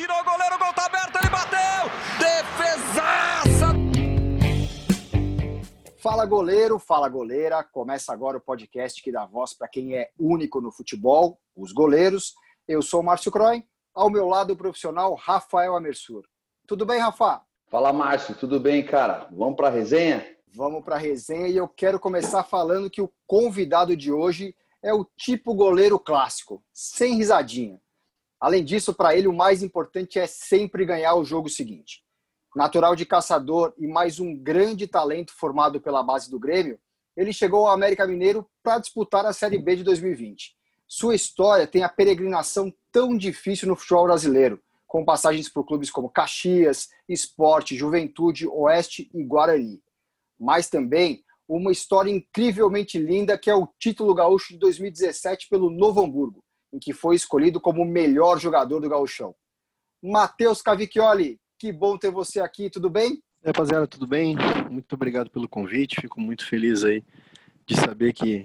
tirou o goleiro, o gol tá aberto, ele bateu! Defesaça! Fala goleiro, fala goleira. Começa agora o podcast que dá voz para quem é único no futebol, os goleiros. Eu sou o Márcio Croy, ao meu lado o profissional Rafael Amersur. Tudo bem, Rafa? Fala, Márcio, tudo bem, cara? Vamos para a resenha? Vamos para a resenha e eu quero começar falando que o convidado de hoje é o tipo goleiro clássico, sem risadinha. Além disso, para ele o mais importante é sempre ganhar o jogo seguinte. Natural de caçador e mais um grande talento formado pela base do Grêmio, ele chegou ao América Mineiro para disputar a Série B de 2020. Sua história tem a peregrinação tão difícil no futebol brasileiro, com passagens por clubes como Caxias, Esporte, Juventude, Oeste e Guarani. Mas também uma história incrivelmente linda que é o título gaúcho de 2017 pelo Novo Hamburgo, em que foi escolhido como o melhor jogador do gauchão. Matheus Cavicchioli, que bom ter você aqui, tudo bem? Rapaziada, tudo bem? Muito obrigado pelo convite, fico muito feliz aí de saber que,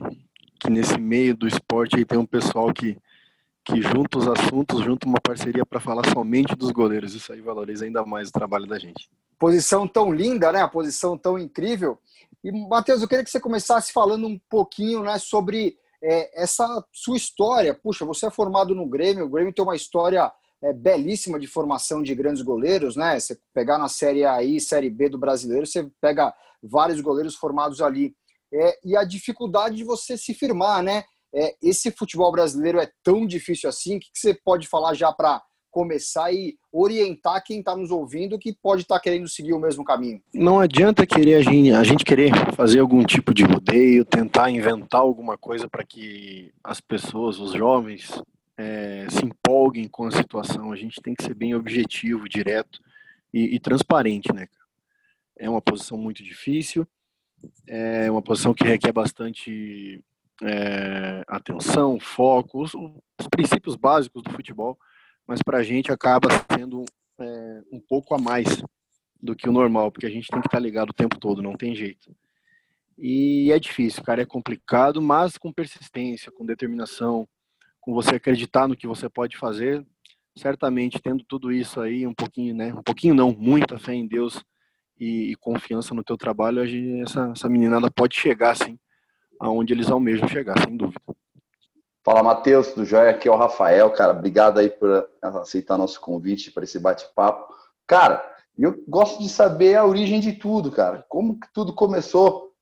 que nesse meio do esporte aí tem um pessoal que que junta os assuntos, junta uma parceria para falar somente dos goleiros. Isso aí valoriza ainda mais o trabalho da gente. Posição tão linda, né? A posição tão incrível. E, Matheus, eu queria que você começasse falando um pouquinho né, sobre é, essa sua história. Puxa, você é formado no Grêmio, o Grêmio tem uma história é, belíssima de formação de grandes goleiros, né? Você pegar na Série A e Série B do brasileiro, você pega vários goleiros formados ali. É, e a dificuldade de você se firmar, né? É, esse futebol brasileiro é tão difícil assim? O que, que você pode falar já para começar e orientar quem está nos ouvindo que pode estar tá querendo seguir o mesmo caminho? Não adianta querer a gente, a gente querer fazer algum tipo de rodeio, tentar inventar alguma coisa para que as pessoas, os jovens, é, se empolguem com a situação. A gente tem que ser bem objetivo, direto e, e transparente, né? É uma posição muito difícil, é uma posição que requer bastante é, atenção, foco, os, os, princípios básicos do futebol, mas para a gente acaba sendo é, um pouco a mais do que o normal, porque a gente tem que estar tá ligado o tempo todo, não tem jeito. E é difícil, cara, é complicado, mas com persistência, com determinação, com você acreditar no que você pode fazer, certamente tendo tudo isso aí, um pouquinho, né, um pouquinho não, muita fé em Deus e, e confiança no teu trabalho, essa, essa meninada pode chegar, sim, aonde eles almejam chegar, sem dúvida. Fala, Matheus, do Joia, aqui é o Rafael, cara, obrigado aí por aceitar nosso convite para esse bate-papo. Cara, eu gosto de saber a origem de tudo, cara, como que tudo começou,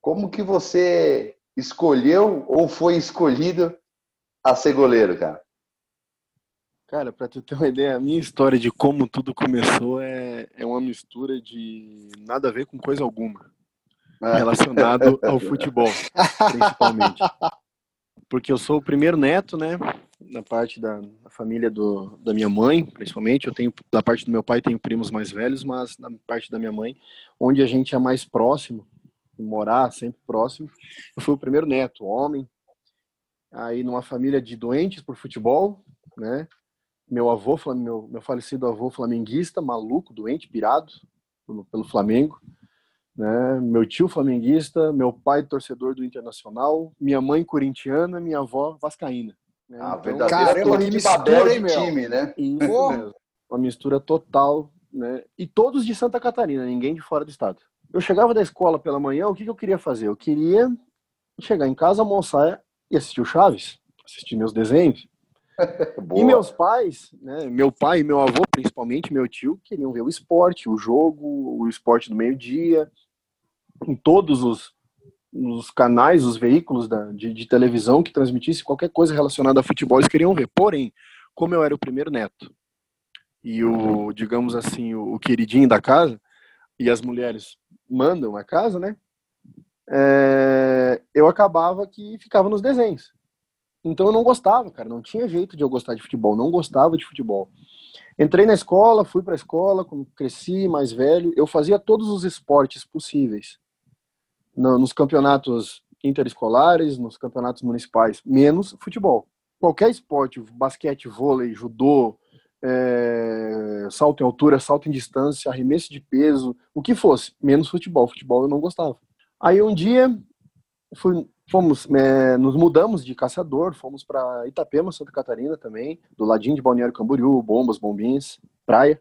como que você escolheu ou foi escolhido a ser goleiro, cara? Cara, para tu ter uma ideia, a minha história de como tudo começou é, é uma mistura de nada a ver com coisa alguma. É. relacionado ao futebol, principalmente. Porque eu sou o primeiro neto, né? Na parte da, da, família do, da minha mãe, principalmente. Eu tenho, da parte do meu pai, tenho primos mais velhos, mas na parte da minha mãe, onde a gente é mais próximo, morar sempre próximo, eu fui o primeiro neto, homem. Aí, numa família de doentes por futebol, né? Meu avô, meu, meu falecido avô flamenguista, maluco, doente, pirado pelo, pelo Flamengo né? Meu tio flamenguista, meu pai torcedor do Internacional, minha mãe corintiana, minha avó vascaína. Né? Ah, então, Caramba, que mistura, de time, né? Isso Uma mistura total, né? E todos de Santa Catarina, ninguém de fora do estado. Eu chegava da escola pela manhã, o que, que eu queria fazer? Eu queria chegar em casa, almoçar e assistir o Chaves, assistir meus desenhos. e meus pais, né, meu pai e meu avô, principalmente meu tio, queriam ver o esporte, o jogo, o esporte do meio-dia, em todos os, os canais, os veículos da, de, de, televisão que transmitisse qualquer coisa relacionada a futebol, eles queriam ver. Porém, como eu era o primeiro neto e o, digamos assim, o, o queridinho da casa, e as mulheres mandam a casa, né? É, eu acabava que ficava nos desenhos. Então eu não gostava, cara, não tinha jeito de eu gostar de futebol, não gostava de futebol. Entrei na escola, fui para a escola, cresci mais velho, eu fazia todos os esportes possíveis no, nos campeonatos interescolares, nos campeonatos municipais, menos futebol. Qualquer esporte, basquete, vôlei, judô, é, salto em altura, salto em distância, arremesso de peso, o que fosse, menos futebol. Futebol eu não gostava. Aí um dia fui, fomos, é, nos mudamos de caçador, fomos para Itapema, Santa Catarina também, do ladinho de Balneário Camboriú, bombas, bombins, praia.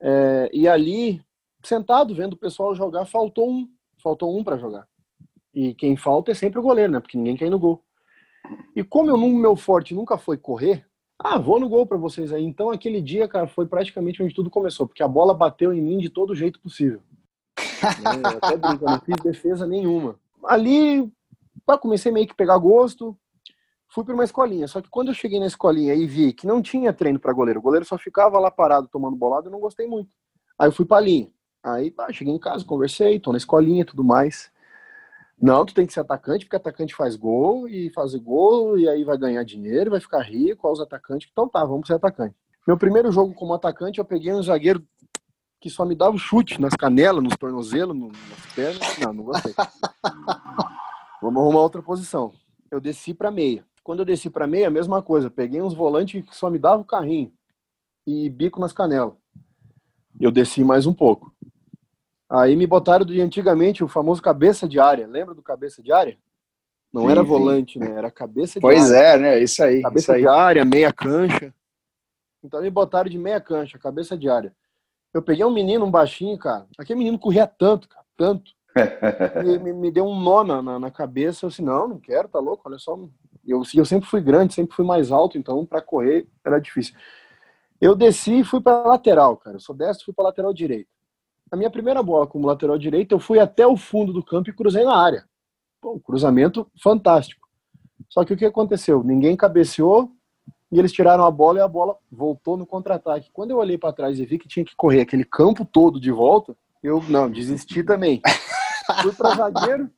É, e ali, sentado vendo o pessoal jogar, faltou um, faltou um para jogar. E quem falta é sempre o goleiro, né? Porque ninguém quer ir no gol. E como eu, meu forte nunca foi correr, ah, vou no gol para vocês aí. Então aquele dia, cara, foi praticamente onde tudo começou, porque a bola bateu em mim de todo jeito possível. é, até brinco, eu não fiz defesa nenhuma. Ali, pá, comecei meio que pegar gosto, fui para uma escolinha. Só que quando eu cheguei na escolinha e vi que não tinha treino para goleiro, o goleiro só ficava lá parado tomando bolado, eu não gostei muito. Aí eu fui para linha. Aí, cheguei em casa, conversei, tô na escolinha e tudo mais. Não, tu tem que ser atacante, porque atacante faz gol e fazer gol, e aí vai ganhar dinheiro, vai ficar rico, aos atacantes. Então tá, vamos ser atacante. Meu primeiro jogo como atacante, eu peguei um zagueiro que só me dava chute nas canelas, nos tornozelos, nas pernas. Não, não gostei. vamos arrumar outra posição. Eu desci para meia. Quando eu desci para meia, a mesma coisa. Peguei uns volantes que só me davam carrinho e bico nas canelas. Eu desci mais um pouco. Aí me botaram de antigamente o famoso cabeça de área. Lembra do cabeça de área? Não sim, era volante, sim. né? Era cabeça de pois área. Pois é, né? Isso aí. Cabeça isso aí. de área, meia cancha. Então me botaram de meia cancha, cabeça de área. Eu peguei um menino, um baixinho, cara. Aquele menino corria tanto, cara, tanto. Me, me, me, deu um nó na, na, na, cabeça. Eu disse, não, não quero, tá louco, olha só. Eu, eu sempre fui grande, sempre fui mais alto, então para correr era difícil. Eu desci e fui para lateral, cara. Eu sou destro, fui para lateral direito. A minha primeira bola como lateral direito, eu fui até o fundo do campo e cruzei na área. Pô, cruzamento fantástico. Só que o que aconteceu? Ninguém cabeceou e eles tiraram a bola e a bola voltou no contra-ataque. Quando eu olhei para trás e vi que tinha que correr aquele campo todo de volta, eu não, desisti também. Fui para zagueiro.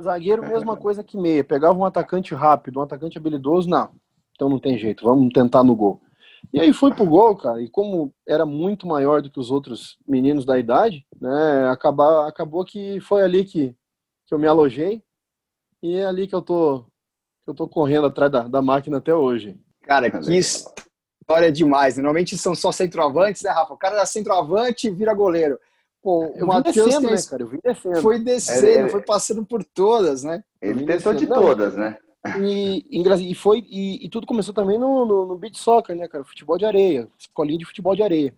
Zagueiro, mesma coisa que meia. Pegava um atacante rápido, um atacante habilidoso, não. Então não tem jeito, vamos tentar no gol. E aí fui pro gol, cara, e como era muito maior do que os outros meninos da idade, né, acabar, acabou que foi ali que, que eu me alojei, e é ali que eu tô, que eu tô correndo atrás da, da máquina até hoje. Cara, que história demais. Normalmente são só centroavantes, né, Rafa? O cara é centroavante e vira goleiro. Pô, eu o Matheus né, cara? Eu vim descendo. Foi descendo, é, é, foi passando por todas, né? Ele tentou de todas, né? E, e, foi, e, e, tudo começou também no, no, no beach soccer, né, cara? Futebol de areia, escolinha de futebol de areia.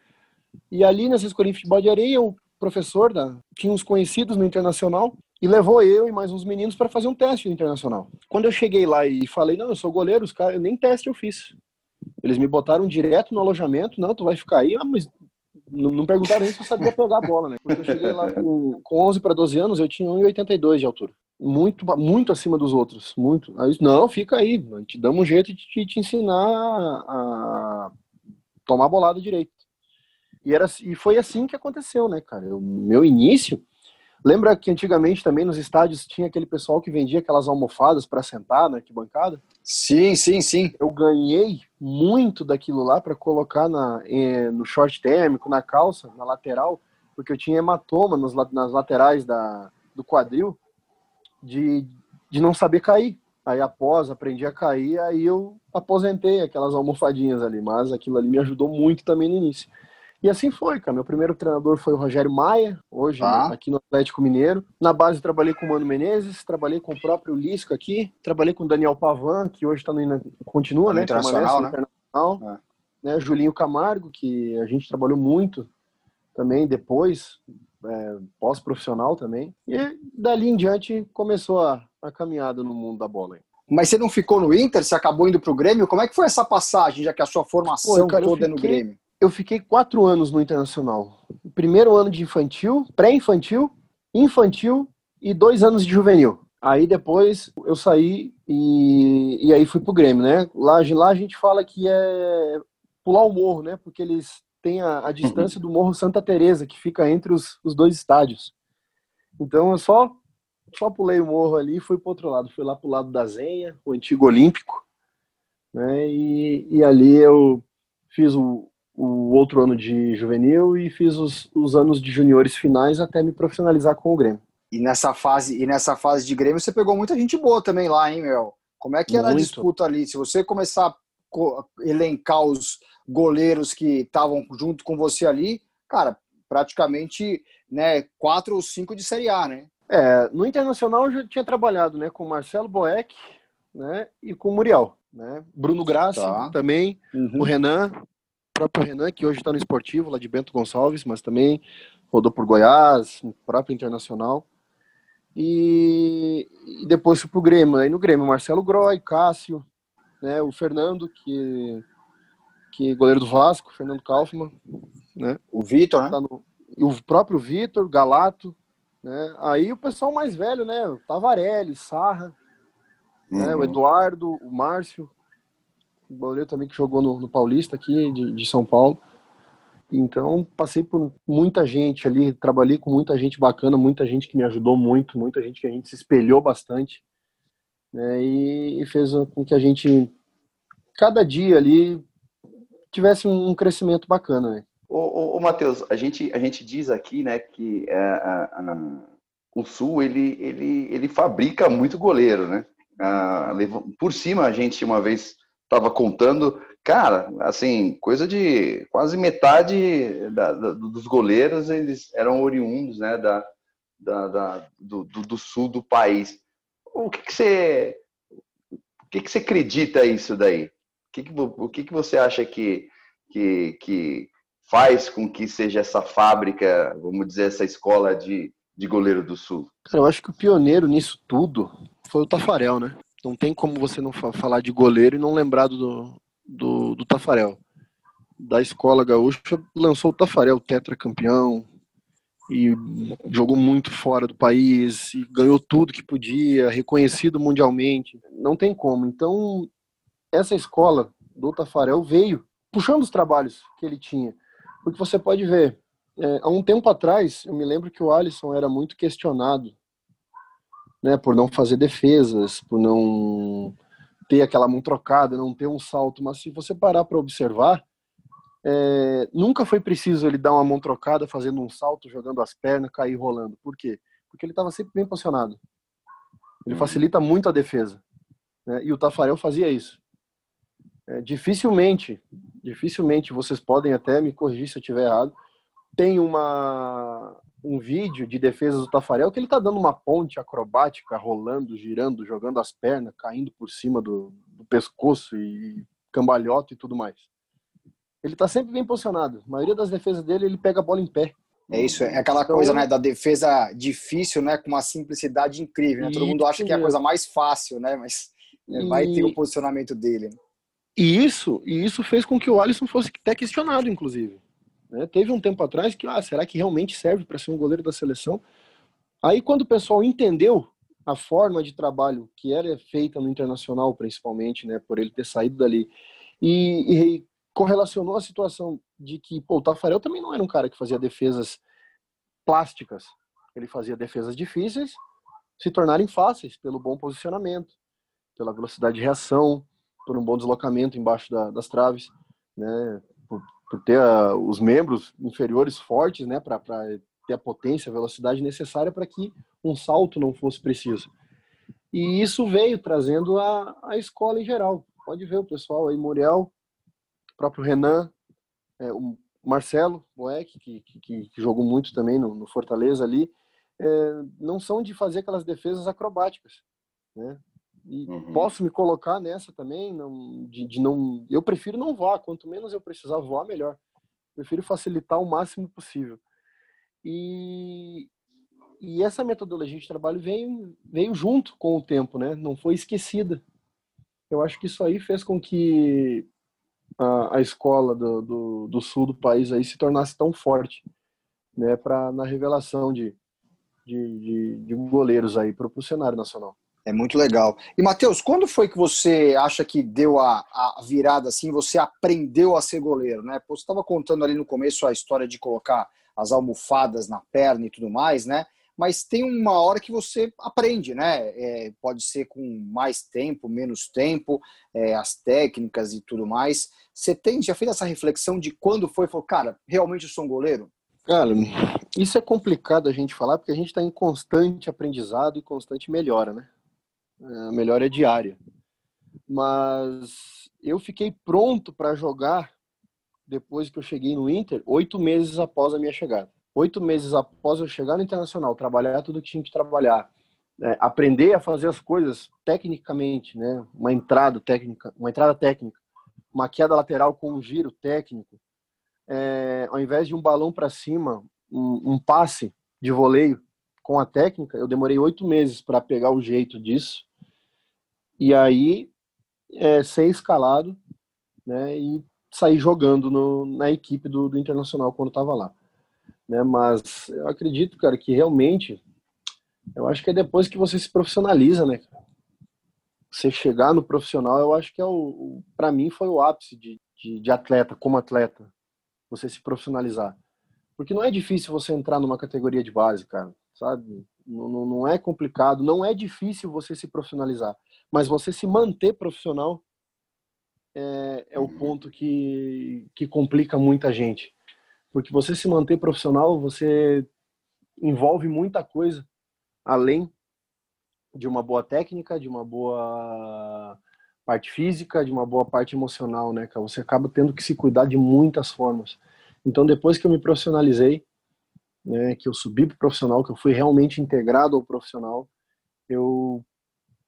E ali nessa escolinha de futebol de areia, o professor da, tinha uns conhecidos no internacional e levou eu e mais uns meninos para fazer um teste no internacional. Quando eu cheguei lá e falei, não, eu sou goleiro, os caras, nem teste eu fiz. Eles me botaram direto no alojamento, não, tu vai ficar aí, ah, mas não, não perguntaram nem se eu sabia pegar a bola, né? Porque eu cheguei lá com, com 11 para 12 anos, eu tinha 1,82 de altura muito, muito acima dos outros, muito. Aí, não, fica aí, a gente dá um jeito de te, te ensinar a tomar bolada direito. E, era, e foi assim que aconteceu, né, cara? O meu início. Lembra que antigamente também nos estádios tinha aquele pessoal que vendia aquelas almofadas para sentar na arquibancada? Sim, sim, sim. Eu ganhei muito daquilo lá para colocar na, eh, no short térmico, na calça, na lateral, porque eu tinha hematoma nos, nas laterais da, do quadril de, de não saber cair. Aí após aprendi a cair, aí eu aposentei aquelas almofadinhas ali, mas aquilo ali me ajudou muito também no início. E assim foi, cara. Meu primeiro treinador foi o Rogério Maia, hoje ah. aqui no Atlético Mineiro. Na base trabalhei com o Mano Menezes, trabalhei com o próprio Lisca aqui, trabalhei com o Daniel Pavan, que hoje está no continua, né? Internacional, né? Internacional. É. Né? Julinho Camargo, que a gente trabalhou muito também depois, é, pós-profissional também. E dali em diante começou a, a caminhada no mundo da bola. Mas você não ficou no Inter? Você acabou indo para o Grêmio? Como é que foi essa passagem, já que a sua formação Pô, cara, toda fiquei, é no Grêmio? Eu fiquei quatro anos no Internacional. Primeiro ano de infantil, pré-infantil, infantil e dois anos de juvenil. Aí depois eu saí e, e aí fui pro Grêmio, né? Lá, lá a gente fala que é pular o morro, né? Porque eles tem a, a distância do Morro Santa Teresa que fica entre os, os dois estádios. Então eu só só pulei o morro ali e fui para outro lado. Fui lá para o lado da Zenha, o antigo Olímpico, né? E, e ali eu fiz o, o outro ano de juvenil e fiz os, os anos de juniores finais até me profissionalizar com o Grêmio. E nessa fase e nessa fase de Grêmio você pegou muita gente boa também lá, hein, meu? Como é que era Muito. a disputa ali? Se você começar a elencar os goleiros que estavam junto com você ali, cara, praticamente né, quatro ou cinco de Série A, né? É, no Internacional eu já tinha trabalhado né, com Marcelo Boeck né, e com o Muriel. Né? Bruno Graça tá. também, uhum. o Renan, próprio Renan, que hoje está no esportivo lá de Bento Gonçalves, mas também rodou por Goiás, no próprio Internacional. E, e depois fui pro Grêmio. Aí no Grêmio, Marcelo Groy, Cássio, né, o Fernando, que, que é goleiro do Vasco, Fernando Kaufmann, né? O Vitor, né? Tá no, o próprio Vitor, Galato, né? Aí o pessoal mais velho, né? O Tavarelli, Sarra, uhum. né? o uhum. Eduardo, o Márcio, goleiro também que jogou no, no Paulista aqui de, de, São Paulo. Então passei por muita gente ali, trabalhei com muita gente bacana, muita gente que me ajudou muito, muita gente que a gente se espelhou bastante, né? E, e fez com que a gente cada dia ali tivesse um crescimento bacana, né? Ô, ô, ô Matheus, a gente, a gente diz aqui, né, que é, a, a, o Sul, ele, ele, ele fabrica muito goleiro, né? Ah, por cima, a gente uma vez estava contando, cara, assim, coisa de quase metade da, da, dos goleiros, eles eram oriundos, né, da, da, do, do, sul do país. O que, que você... O que, que você acredita isso daí? O que, que, o que, que você acha que, que, que faz com que seja essa fábrica, vamos dizer, essa escola de, de goleiro do Sul? Eu acho que o pioneiro nisso tudo foi o Tafarel, né? Não tem como você não falar de goleiro e não lembrar do, do, do Tafarel. Da escola gaúcha lançou o Tafarel, tetracampeão, e jogou muito fora do país, ganhou tudo que podia, reconhecido mundialmente. Não tem como. Então, essa escola do Tafarel veio puxando os trabalhos que ele tinha. Porque você pode ver, é, há um tempo atrás, eu me lembro que o Alisson era muito questionado, né, por não fazer defesas, por não ter aquela mão trocada, não ter um salto, mas se você parar para observar, é, nunca foi preciso ele dar uma mão trocada, fazendo um salto, jogando as pernas, cair rolando. Por quê? Porque ele estava sempre bem posicionado. Ele uhum. facilita muito a defesa. Né? E o Tafarel fazia isso. É, dificilmente, dificilmente vocês podem até me corrigir se eu estiver errado. Tem uma um vídeo de defesa do Tafarel que ele tá dando uma ponte acrobática, rolando, girando, jogando as pernas, caindo por cima do, do pescoço e cambalhota e tudo mais. Ele tá sempre bem posicionado. A maioria das defesas dele ele pega a bola em pé. É isso, é aquela então, coisa, né, da defesa difícil, né, com uma simplicidade incrível, né? Todo mundo acha que é a coisa mais fácil, né, mas e... vai ter o posicionamento dele. E isso, e isso fez com que o Alisson fosse até questionado, inclusive. Né? Teve um tempo atrás que, ah, será que realmente serve para ser um goleiro da seleção? Aí, quando o pessoal entendeu a forma de trabalho que era feita no Internacional, principalmente, né, por ele ter saído dali, e, e correlacionou a situação de que pô, o Tafarel também não era um cara que fazia defesas plásticas. Ele fazia defesas difíceis se tornarem fáceis pelo bom posicionamento, pela velocidade de reação, por um bom deslocamento embaixo da, das traves, né, por, ter a, os membros inferiores fortes, né, para ter a potência, a velocidade necessária para que um salto não fosse preciso. E isso veio trazendo a, a escola em geral. Pode ver o pessoal aí, Muriel, o próprio Renan, é, o Marcelo Boeck, que, que, que, jogou muito também no, no Fortaleza ali, é, não são de fazer aquelas defesas acrobáticas. Né? E uhum. posso me colocar nessa também, não, de, de, não. Eu prefiro não voar, quanto menos eu precisar voar, melhor. Prefiro facilitar o máximo possível. E, e essa metodologia de trabalho veio, veio junto com o tempo, né? Não foi esquecida. Eu acho que isso aí fez com que a, a escola do, do, do, sul do país aí se tornasse tão forte, né? Para na revelação de, de, de, de goleiros aí para o cenário nacional. É muito legal. E, Matheus, quando foi que você acha que deu a, a virada assim, você aprendeu a ser goleiro, né? Pô, você estava contando ali no começo a história de colocar as almofadas na perna e tudo mais, né? Mas tem uma hora que você aprende, né? É, pode ser com mais tempo, menos tempo, é, as técnicas e tudo mais. Você tem, já fez essa reflexão de quando foi, falou, cara, realmente eu sou um goleiro? Cara, isso é complicado a gente falar porque a gente está em constante aprendizado e constante melhora, né? A melhora é diária. Mas eu fiquei pronto para jogar depois que eu cheguei no Inter, oito meses após a minha chegada. oito meses após eu chegar no Internacional, trabalhar tudo que tinha que trabalhar, é, aprender a fazer as coisas tecnicamente, né? Uma entrada técnica, uma entrada técnica, uma queda lateral com um giro técnico, é, ao invés de um balão para cima, um, um, passe de voleio com a técnica, eu demorei oito meses para pegar o jeito disso. E aí, é, ser escalado, né? E sair jogando no, na equipe do, do Internacional quando estava lá. Né? Mas eu acredito, cara, que realmente eu acho que é depois que você se profissionaliza, né? Você chegar no profissional, eu acho que é o, para mim foi o ápice de, de, de, atleta, como atleta, você se profissionalizar. Porque não é difícil você entrar numa categoria de base, cara, sabe? Não, não, não é complicado, não é difícil você se profissionalizar, mas você se manter profissional é, é o ponto que, que complica muita gente. Porque você se manter profissional, você envolve muita coisa além de uma boa técnica, de uma boa parte física, de uma boa parte emocional, né, cara? Você acaba tendo que se cuidar de muitas formas. Então, depois que eu me profissionalizei, né, que eu subi pro profissional, que eu fui realmente integrado ao profissional, eu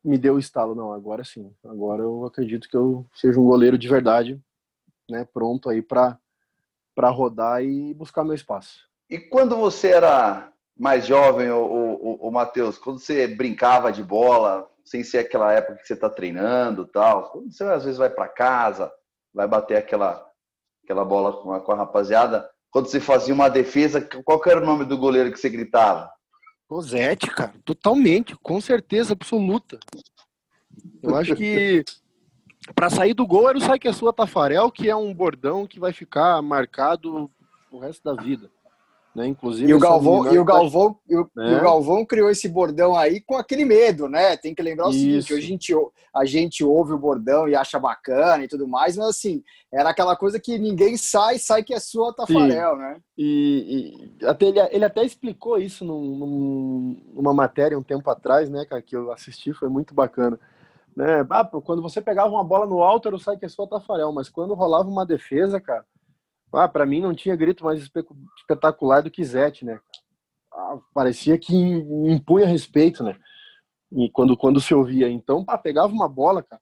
me deu o estalo, não, agora sim. Agora eu acredito que eu seja um goleiro de verdade, né, pronto aí para para rodar e buscar meu espaço. E quando você era mais jovem, o, o, o Matheus, quando você brincava de bola, sem ser aquela época que você está treinando tal, quando você às vezes vai para casa, vai bater aquela, aquela bola com a, com a rapaziada, quando você fazia uma defesa, qual era o nome do goleiro que você gritava? Rosete, cara, totalmente, com certeza absoluta. Eu acho que para sair do gol era o Sai que é sua Tafarel, que é um bordão que vai ficar marcado o resto da vida. Né? Inclusive, e o Galvão, e o Galvão, e o, é. e o Galvão criou esse bordão aí com aquele medo, né? Tem que lembrar o Isso. seguinte: hoje a gente, a gente ouve o bordão e acha bacana e tudo mais, mas assim, era aquela coisa que ninguém sai, sai que é sua Tafarel, Sim. né? E, e, até ele, ele até explicou isso num, num, numa matéria um tempo atrás, né, cara, que eu assisti, foi muito bacana. Né? Ah, quando você pegava uma bola no alto, era o sai que é sua Tafarel, mas quando rolava uma defesa, cara ah, para mim não tinha grito mais espetacular do que Zete, né? Ah, parecia que impunha respeito, né? E quando, quando se ouvia. Então, ah, pegava uma bola, cara,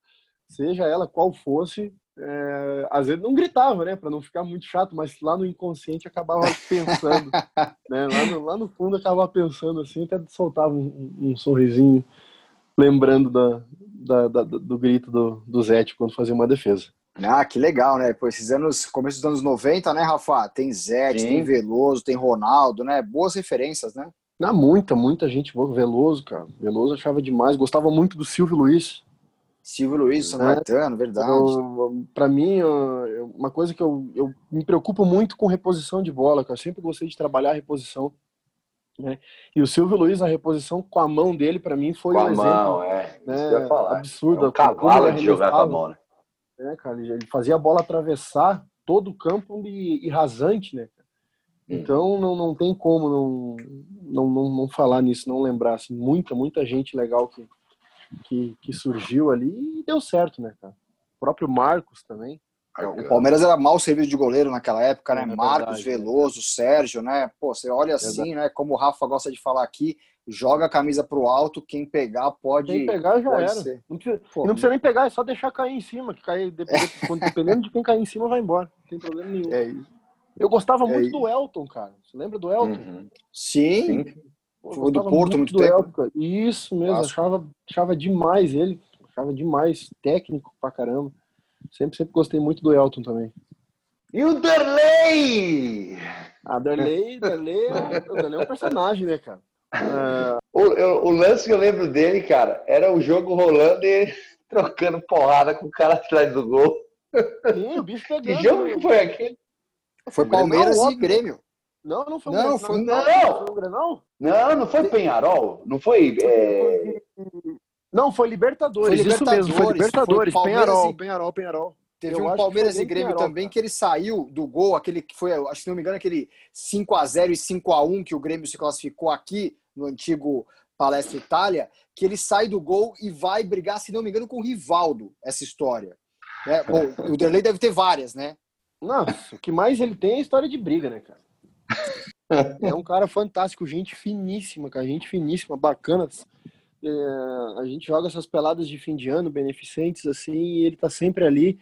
seja ela qual fosse, é, às vezes não gritava, né? Para não ficar muito chato, mas lá no inconsciente acabava pensando, né? Lá no, lá no fundo acabava pensando assim, até soltava um, um sorrisinho, lembrando da, da, da, do grito do, do Zete quando fazia uma defesa. Ah, que legal, né? Pô, esses anos, começo dos anos 90, né, Rafa? Tem Zete, Sim. tem Veloso, tem Ronaldo, né? Boas referências, né? Ah, muita, muita gente boa. Veloso, cara. Veloso achava demais. Gostava muito do Silvio Luiz. Silvio Luiz, São né? Caetano, verdade. Para mim, uma coisa que eu, eu me preocupo muito com reposição de bola, que eu sempre gostei de trabalhar a reposição. Né? E o Silvio Luiz, a reposição com a mão dele, para mim, foi com um exemplo. Mão, é. Né? Absurdo. É um cavalo de jogar com a mão, né? Né, cara? Ele fazia a bola atravessar todo o campo e, e rasante, né? Então não, não tem como não, não, não, não falar nisso, não lembrar. Assim, muita, muita gente legal que, que, que surgiu ali e deu certo, né, cara? O próprio Marcos também. O Palmeiras era mal serviço de goleiro naquela época, né? É Marcos, verdade, Veloso, é. Sérgio, né? Pô, você olha assim, né? Como o Rafa gosta de falar aqui, joga a camisa pro alto, quem pegar pode. Quem pegar já era. Ser. Não precisa, Pô, não precisa nem pegar, é só deixar cair em cima, que cair, dependendo de quem cair em cima, vai embora. Não tem problema nenhum. É isso. Eu gostava é muito isso. do Elton, cara. Você lembra do Elton? Uhum. Sim. Foi do Porto muito, muito tempo. Elton, isso mesmo, achava, achava demais ele. Achava demais, técnico pra caramba. Sempre, sempre gostei muito do Elton também. E o Derley! A ah, Derley, Derley, é o Derley é um personagem, né, cara? O, o, lance que eu lembro dele, cara, era o jogo rolando e ele trocando porrada com o cara atrás do gol. Sim, o bicho pegando. Que jogo que foi aquele? Foi Palmeiras não, e Grêmio. Não, não foi não, foi, não, não. Foi não. não, não foi Penharol. Não foi. É... Não, foi Libertadores. Foi Libertadores. Isso mesmo, foi Libertadores. Foi Penharol, e... Penharol, Penharol. Teve eu um Palmeiras e Grêmio também que ele saiu do gol, aquele que foi, acho que não me engano, aquele 5 a 0 e 5 a 1 que o Grêmio se classificou aqui no antigo Palestra Itália, que ele sai do gol e vai brigar, se não me engano, com o Rivaldo, essa história. É, bom, o Derlei deve ter várias, né? Não, o que mais ele tem é história de briga, né, cara? É um cara fantástico, gente finíssima, cara, gente finíssima, bacana. É, a gente joga essas peladas de fim de ano, beneficentes, assim, e ele tá sempre ali.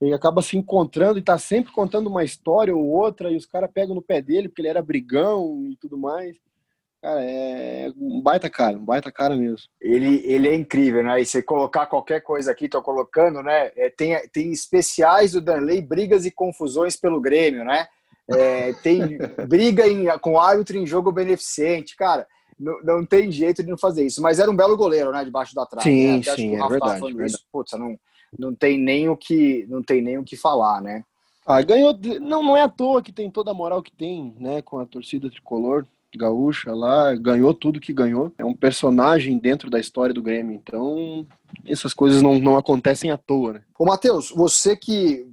Ele acaba se encontrando e tá sempre contando uma história ou outra, e os caras pegam no pé dele, porque ele era brigão e tudo mais. Cara, é um baita cara, um baita cara mesmo. Ele, ele é incrível, né? E você colocar qualquer coisa aqui, tô colocando, né? É, tem, tem especiais do Danley, brigas e confusões pelo Grêmio, né? É, tem briga em, com árbitro em jogo beneficente, cara. Não, não, tem jeito de não fazer isso. Mas era um belo goleiro, né? Debaixo da trave. Sim, né? sim, é verdade. verdade. Isso, putz, não, não tem nem o que não tem nem o que falar, né? Ah, ganhou. Não, não é à toa que tem toda a moral que tem, né? Com a torcida tricolor gaúcha lá, ganhou tudo que ganhou. É um personagem dentro da história do Grêmio. Então, essas coisas não, não acontecem à toa, né? Ô, Matheus, você que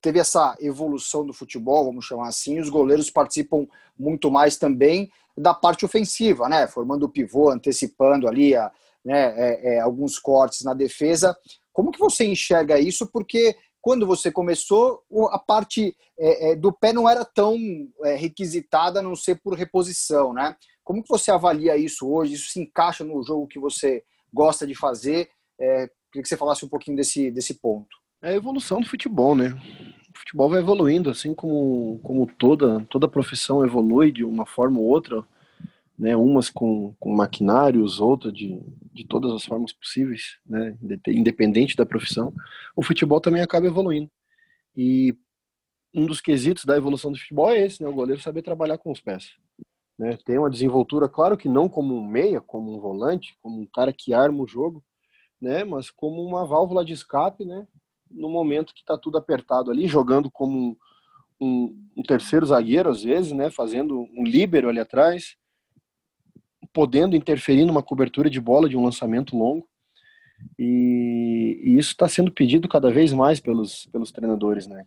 teve essa evolução do futebol, vamos chamar assim, os goleiros participam muito mais também da parte ofensiva, né? Formando o pivô, antecipando ali a, né, é, é, alguns cortes na defesa. Como que você enxerga isso? Porque quando você começou, a parte é, é, do pé não era tão é, requisitada, a não ser por reposição, né? Como que você avalia isso hoje? Isso se encaixa no jogo que você gosta de fazer? É, queria que você falasse um pouquinho desse, desse ponto. É a evolução do futebol, né? O futebol vai evoluindo, assim como, como toda, toda profissão evolui de uma forma ou outra né, umas com, com maquinários, outras de, de todas as formas possíveis, né, independente da profissão, o futebol também acaba evoluindo. E um dos quesitos da evolução do futebol é esse, né, o goleiro saber trabalhar com os pés. Né, tem uma desenvoltura, claro que não como um meia, como um volante, como um cara que arma o jogo, né, mas como uma válvula de escape, né, no momento que está tudo apertado ali, jogando como um, um, terceiro zagueiro às vezes, né, fazendo um líbero ali atrás, podendo interferir numa cobertura de bola de um lançamento longo. E, e isso está sendo pedido cada vez mais pelos, pelos treinadores, né?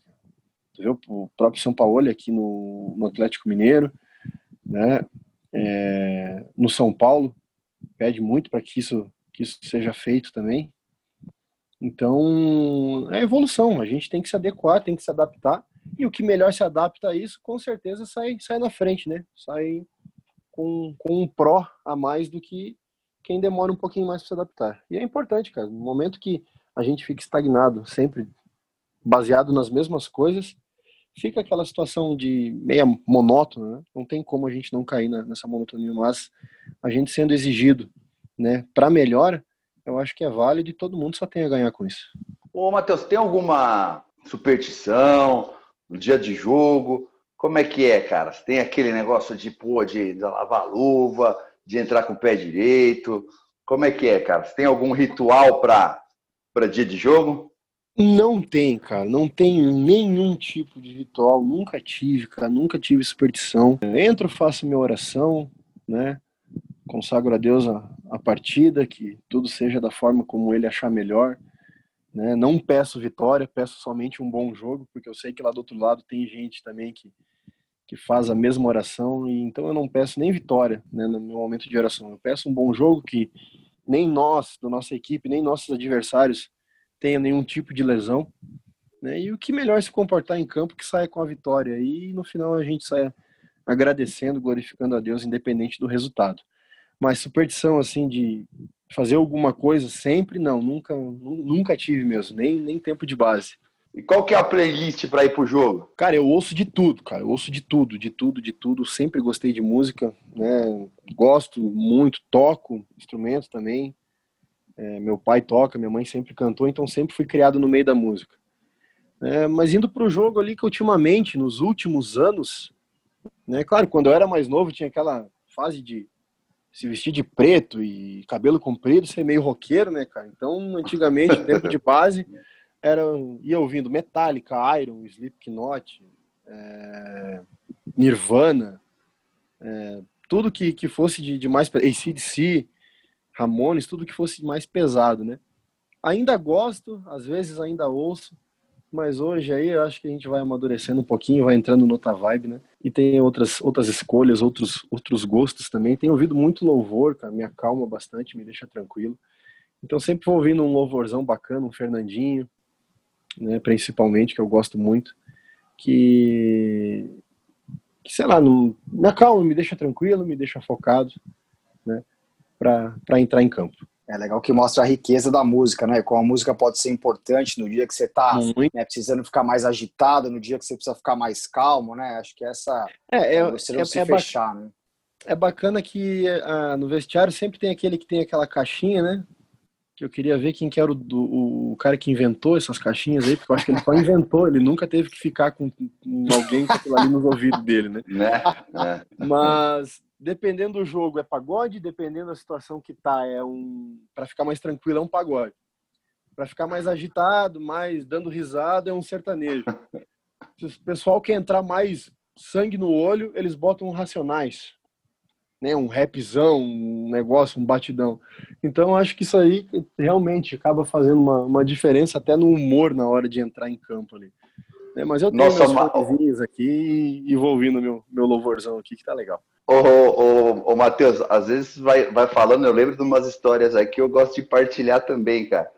Tu viu o próprio São Paulo aqui no, no Atlético Mineiro, né? É, no São Paulo pede muito para que isso que isso seja feito também. Então é evolução. A gente tem que se adequar, tem que se adaptar. E o que melhor se adapta a isso, com certeza sai sai na frente, né? Sai com, com um pró a mais do que quem demora um pouquinho mais para se adaptar. E é importante, cara, no momento que a gente fica estagnado, sempre baseado nas mesmas coisas, fica aquela situação de meia monótona, né? Não tem como a gente não cair nessa monotonia, mas a gente sendo exigido, né, para melhora, eu acho que é válido e todo mundo só tem a ganhar com isso. Ô, Matheus, tem alguma superstição no dia de jogo? Como é que é, cara? Você tem aquele negócio de, pô, de, de lavar luva, de entrar com o pé direito? Como é que é, cara? Você tem algum ritual para dia de jogo? Não tem, cara. Não tenho nenhum tipo de ritual. Nunca tive, cara. Nunca tive superstição. Entro, faço minha oração, né? Consagro a Deus a, a partida, que tudo seja da forma como ele achar melhor. Né? Não peço vitória, peço somente um bom jogo, porque eu sei que lá do outro lado tem gente também que que faz a mesma oração e então eu não peço nem vitória né, no meu momento de oração. Eu peço um bom jogo que nem nós, da nossa equipe, nem nossos adversários tenham nenhum tipo de lesão. Né, e o que melhor se comportar em campo que saia com a vitória e no final a gente saia agradecendo, glorificando a Deus independente do resultado. Mas superstição assim de fazer alguma coisa sempre não, nunca nunca tive mesmo, nem nem tempo de base. E qual que é a playlist para ir pro jogo? Cara, eu ouço de tudo, cara. Eu ouço de tudo, de tudo, de tudo. Sempre gostei de música, né? Gosto muito, toco instrumentos também. É, meu pai toca, minha mãe sempre cantou, então sempre fui criado no meio da música. É, mas indo pro jogo ali que ultimamente, nos últimos anos, né? Claro, quando eu era mais novo tinha aquela fase de se vestir de preto e cabelo comprido, ser meio roqueiro, né, cara? Então, antigamente, tempo de base era, ia ouvindo Metallica, Iron, Slipknot, é, Nirvana, é, tudo que, que fosse de, de mais ACDC, Ramones, tudo que fosse mais pesado, né? Ainda gosto, às vezes ainda ouço, mas hoje aí eu acho que a gente vai amadurecendo um pouquinho, vai entrando noutra vibe, né? E tem outras outras escolhas, outros outros gostos também. Tenho ouvido muito louvor, cara, me acalma bastante, me deixa tranquilo. Então sempre vou ouvindo um louvorzão bacana, um Fernandinho, né, principalmente, que eu gosto muito, que que sei lá, não, me acalma, me deixa tranquilo, me deixa focado, né, para entrar em campo. É legal que mostra a riqueza da música, né? Como a música pode ser importante no dia que você está né, precisando ficar mais agitado, no dia que você precisa ficar mais calmo, né? Acho que essa é, é, você não é, se é fechar, né? É bacana que ah, no vestiário sempre tem aquele que tem aquela caixinha, né? Que eu queria ver quem que era o, o, o cara que inventou essas caixinhas aí, porque eu acho que ele só inventou, ele nunca teve que ficar com, com alguém com aquilo ali nos ouvidos dele, né? né? É. Mas dependendo do jogo é pagode, dependendo da situação que tá é um para ficar mais tranquilo é um pagode. Para ficar mais agitado, mais dando risada é um sertanejo. Se o pessoal quer entrar mais sangue no olho, eles botam racionais. Né, um rapzão, um negócio, um batidão. Então acho que isso aí realmente acaba fazendo uma, uma diferença até no humor na hora de entrar em campo ali. É, mas eu tenho Nossa, meus ma... aqui e vou ouvindo meu, meu louvorzão aqui que tá legal. Ô, ô, ô, Matheus, às vezes vai, vai falando, eu lembro de umas histórias aqui eu gosto de partilhar também, cara.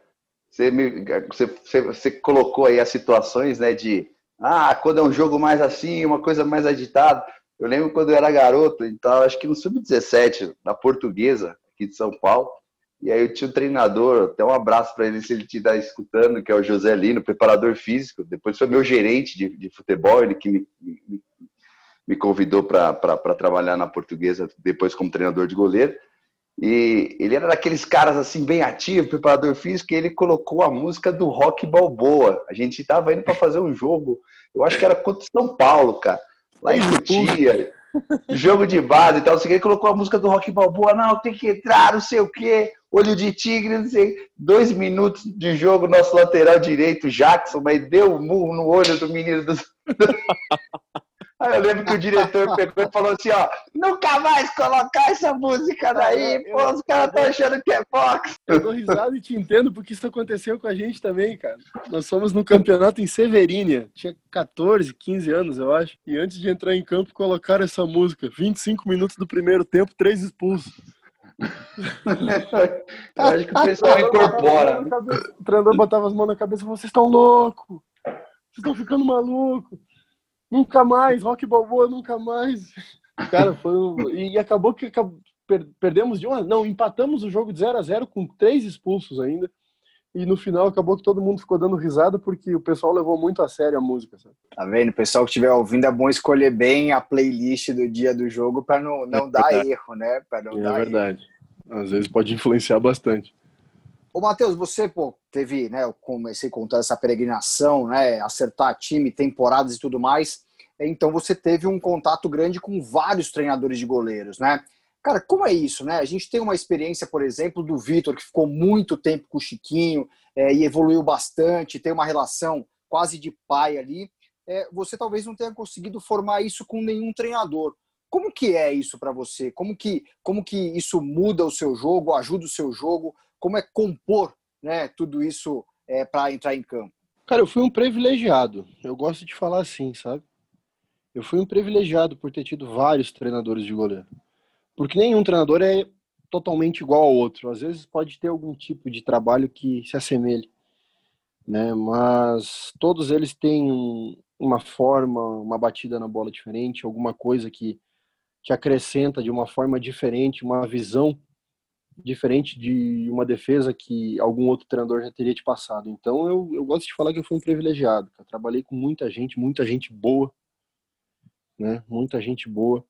Você, me, você, você, você, colocou aí as situações, né, de ah, quando é um jogo mais assim, uma coisa mais agitada. Eu lembro quando eu era garoto, então acho que no Sub-17, na Portuguesa, aqui de São Paulo, e aí eu tinha um treinador, até um abraço para ele se ele estiver escutando, que é o José Lino, preparador físico, depois foi meu gerente de, de futebol, ele que me, me me convidou para trabalhar na portuguesa depois como treinador de goleiro. E ele era daqueles caras assim, bem ativo, preparador físico, e ele colocou a música do Rock Balboa. A gente estava indo para fazer um jogo, eu acho que era contra São Paulo, cara, lá em Cotia. jogo de base e tal. Ele colocou a música do Rock Balboa, não, tem que entrar, não sei o quê, olho de tigre, não sei. Dois minutos de jogo, nosso lateral direito, Jackson, mas deu um murro no olho do menino do. Aí eu lembro que o diretor pegou e falou assim, ó, nunca mais colocar essa música daí, pô, os caras estão achando que é Fox. Eu dou risada e te entendo porque isso aconteceu com a gente também, cara. Nós fomos no campeonato em Severínia, tinha 14, 15 anos, eu acho, e antes de entrar em campo colocaram essa música, 25 minutos do primeiro tempo, três expulsos. eu acho que o pessoal incorpora. O treinador botava as mãos na cabeça e falou, vocês estão loucos, vocês estão ficando malucos. Nunca mais, Rock Balboa, nunca mais. Cara, foi. E acabou que perdemos de uma. Não, empatamos o jogo de 0 a 0 com três expulsos ainda. E no final acabou que todo mundo ficou dando risada porque o pessoal levou muito a sério a música. Sabe? Tá vendo? O pessoal que estiver ouvindo é bom escolher bem a playlist do dia do jogo para não, não é dar erro, né? Pra não é dar verdade. Erro. Às vezes pode influenciar bastante. Ô, Matheus, você pô, teve, né? Eu comecei contando essa peregrinação, né? Acertar time, temporadas e tudo mais. Então você teve um contato grande com vários treinadores de goleiros, né? Cara, como é isso, né? A gente tem uma experiência, por exemplo, do Vitor, que ficou muito tempo com o Chiquinho é, e evoluiu bastante, tem uma relação quase de pai ali. É, você talvez não tenha conseguido formar isso com nenhum treinador. Como que é isso para você? Como que, como que isso muda o seu jogo, ajuda o seu jogo? Como é compor né, tudo isso é, para entrar em campo? Cara, eu fui um privilegiado. Eu gosto de falar assim, sabe? Eu fui um privilegiado por ter tido vários treinadores de goleiro. Porque nenhum treinador é totalmente igual ao outro. Às vezes pode ter algum tipo de trabalho que se assemelhe, né? Mas todos eles têm uma forma, uma batida na bola diferente, alguma coisa que que acrescenta de uma forma diferente, uma visão diferente de uma defesa que algum outro treinador já teria te passado. Então eu, eu gosto de falar que eu fui um privilegiado. Eu trabalhei com muita gente, muita gente boa, né? Muita gente boa.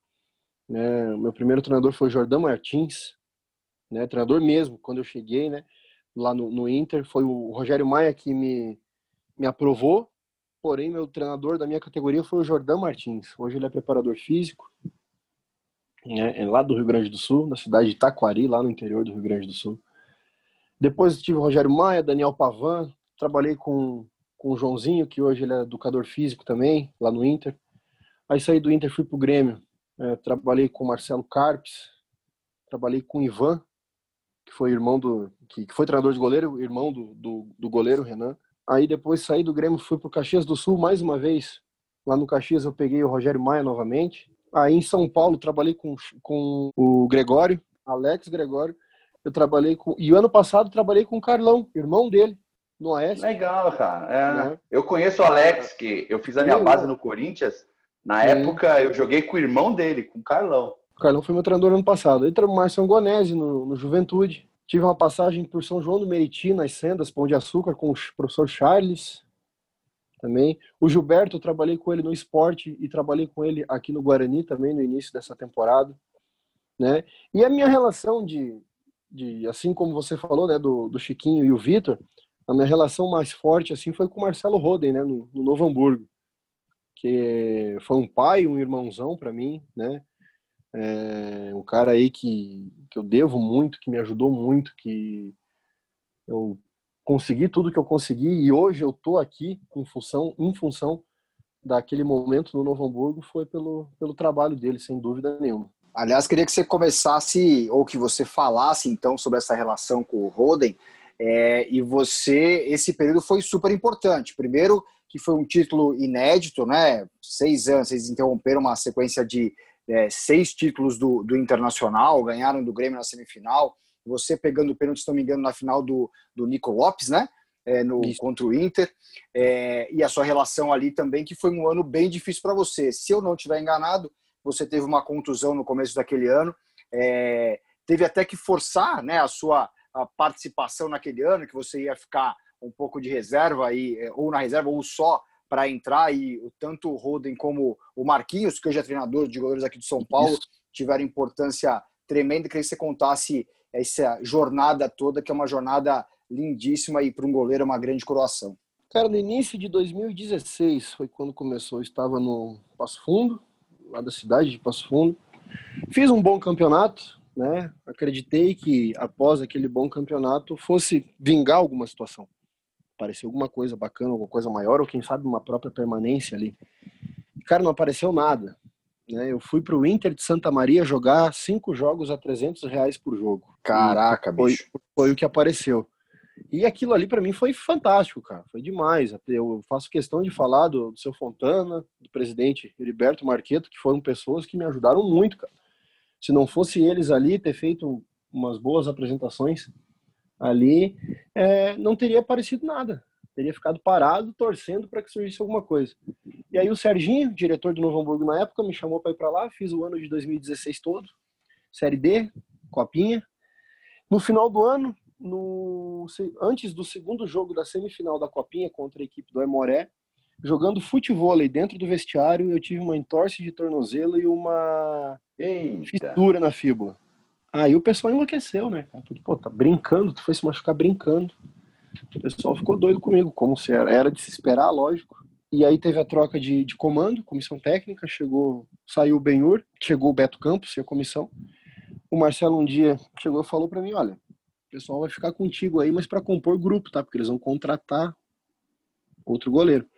Né? Meu primeiro treinador foi o Jordão Martins, né? Treinador mesmo. Quando eu cheguei, né? Lá no, no Inter foi o Rogério Maia que me me aprovou. Porém, meu treinador da minha categoria foi o Jordão Martins. Hoje ele é preparador físico, né, é lá do Rio Grande do Sul, na cidade de Taquari, lá no interior do Rio Grande do Sul. Depois tive o Rogério Maia, Daniel Pavan, trabalhei com, com o Joãozinho, que hoje ele é educador físico também, lá no Inter. Aí saí do Inter, fui pro Grêmio, é, trabalhei com o Marcelo Carpes, trabalhei com o Ivan, que foi irmão do. que, foi treinador de goleiro, irmão do, do, do goleiro Renan. Aí depois saí do Grêmio, fui pro Caxias do Sul mais uma vez. Lá no Caxias eu peguei o Rogério Maia novamente. Aí em São Paulo trabalhei com, com o Gregório, Alex Gregório. Eu trabalhei com. E o ano passado trabalhei com o Carlão, irmão dele, no Oeste. Legal, cara. É, né? Eu conheço o Alex, que eu fiz a minha base no Corinthians. Na Sim. época, eu joguei com o irmão dele, com o Carlão. O Carlão foi meu treinador ano passado. Ele trabalhou o Márcio Angonese no, no Juventude. Tive uma passagem por São João do Meriti, nas Sendas, Pão de Açúcar, com o professor Charles também. O Gilberto, eu trabalhei com ele no esporte e trabalhei com ele aqui no Guarani também, no início dessa temporada. Né? E a minha relação de, de assim como você falou, né, do, do Chiquinho e o Vitor, a minha relação mais forte assim foi com o Marcelo Roden, né, no, no Novo Hamburgo, que foi um pai, um irmãozão para mim, né, é, um cara aí que, que eu devo muito, que me ajudou muito, que eu consegui tudo que eu consegui e hoje eu tô aqui em função, em função daquele momento no Novo Hamburgo foi pelo, pelo trabalho dele, sem dúvida nenhuma. Aliás, queria que você começasse, ou que você falasse então sobre essa relação com o Roden, é, e você, esse período foi super importante. Primeiro, que foi um título inédito, né? Seis anos, vocês interromperam uma sequência de é, seis títulos do, do Internacional, ganharam do Grêmio na semifinal. Você pegando o pênalti, se não me engano, na final do, do Nico Lopes, né? É, no, contra o Inter. É, e a sua relação ali também, que foi um ano bem difícil para você. Se eu não estiver enganado, você teve uma contusão no começo daquele ano. É, teve até que forçar né, a sua a participação naquele ano, que você ia ficar um pouco de reserva, aí, é, ou na reserva, ou só para entrar e tanto o Roden como o Marquinhos, que hoje é treinador de goleiros aqui de São Paulo, Isso. tiveram importância tremenda. Queria que você contasse essa jornada toda, que é uma jornada lindíssima e para um goleiro é uma grande coroação. Cara, no início de 2016 foi quando começou. Eu estava no Passo Fundo, lá da cidade de Passo Fundo. Fiz um bom campeonato, né? Acreditei que após aquele bom campeonato fosse vingar alguma situação aparecer alguma coisa bacana, alguma coisa maior, ou quem sabe uma própria permanência ali. Cara, não apareceu nada. Né? Eu fui para o Inter de Santa Maria jogar cinco jogos a 300 reais por jogo. Caraca, foi, bicho. Foi o que apareceu. E aquilo ali para mim foi fantástico, cara. Foi demais. Eu faço questão de falar do, do seu Fontana, do presidente Heriberto Marqueto, que foram pessoas que me ajudaram muito, cara. Se não fosse eles ali ter feito umas boas apresentações, ali, é, não teria aparecido nada. Teria ficado parado, torcendo para que surgisse alguma coisa. E aí o Serginho, diretor do Novo Hamburgo na época, me chamou para ir para lá, fiz o ano de 2016 todo, Série D, Copinha. No final do ano, no, antes do segundo jogo da semifinal da Copinha contra a equipe do Aimoré, jogando futebol dentro do vestiário, eu tive uma entorse de tornozelo e uma Eita. fissura na fíbula. Aí o pessoal enlouqueceu, né? Pô, tá brincando, tu foi se machucar brincando. O pessoal ficou doido comigo, como se era, era de se esperar, lógico. E aí teve a troca de, de comando, comissão técnica, chegou, saiu o Benhur, chegou o Beto Campos, e a comissão. O Marcelo um dia chegou e falou para mim, olha, o pessoal vai ficar contigo aí, mas para compor grupo, tá? Porque eles vão contratar outro goleiro.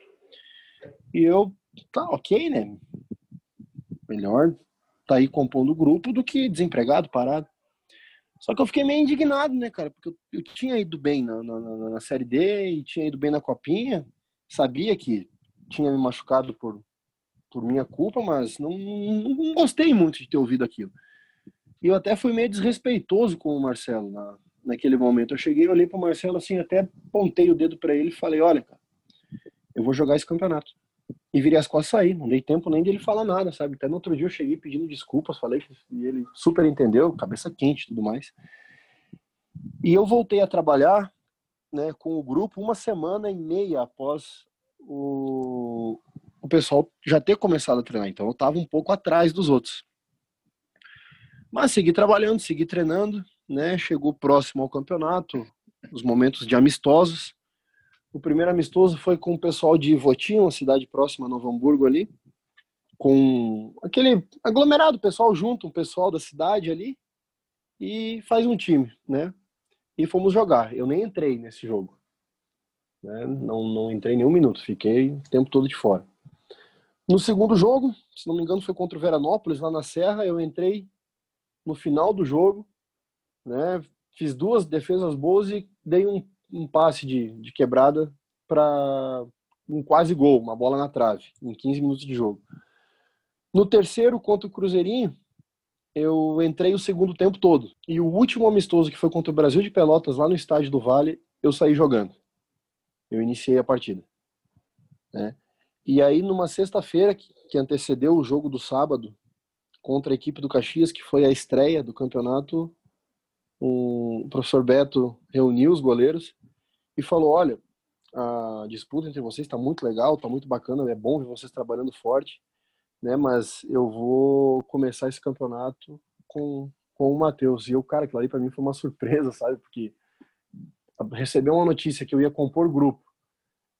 E eu, tá, ok, né? Melhor tá aí compondo o grupo do que desempregado, parado. Só que eu fiquei meio indignado, né, cara? Porque eu, eu tinha ido bem na, na, na, Série D e tinha ido bem na Copinha. Sabia que tinha me machucado por, por minha culpa, mas não, não, não gostei muito de ter ouvido aquilo. E eu até fui meio desrespeitoso com o Marcelo na, naquele momento. Eu cheguei, olhei para o Marcelo assim, até pontei o dedo para ele e falei: Olha, cara, eu vou jogar esse campeonato e virei as costas sair. Não dei tempo nem dele falar nada, sabe? Até no outro dia eu cheguei pedindo desculpas, falei e ele super entendeu, cabeça quente e tudo mais. E eu voltei a trabalhar né, com o grupo uma semana e meia após o, o pessoal já ter começado a treinar. Então eu estava um pouco atrás dos outros. Mas segui trabalhando, segui treinando, né? Chegou próximo ao campeonato, os momentos de amistosos. O primeiro amistoso foi com o pessoal de Votinho, uma cidade próxima a Novo Hamburgo ali, com aquele aglomerado pessoal junto, um pessoal da cidade ali, e faz um time, né? E fomos jogar. Eu nem entrei nesse jogo. Né? Não, não entrei nenhum minuto, fiquei o tempo todo de fora. No segundo jogo, se não me engano, foi contra o Veranópolis, lá na Serra, eu entrei no final do jogo, né? Fiz duas defesas boas e dei um um passe de, de quebrada para um quase gol, uma bola na trave, em 15 minutos de jogo. No terceiro, contra o Cruzeirinho, eu entrei o segundo tempo todo. E o último amistoso, que foi contra o Brasil de Pelotas, lá no estádio do Vale, eu saí jogando. Eu iniciei a partida. Né? E aí, numa sexta-feira que, antecedeu o jogo do sábado contra a equipe do Caxias, que foi a estreia do campeonato, o professor Beto reuniu os goleiros e falou: Olha, a disputa entre vocês está muito legal, está muito bacana, é bom ver vocês trabalhando forte, né? Mas eu vou começar esse campeonato com, com o Matheus. E o cara, aquilo ali para mim foi uma surpresa, sabe? Porque receber uma notícia que eu ia compor grupo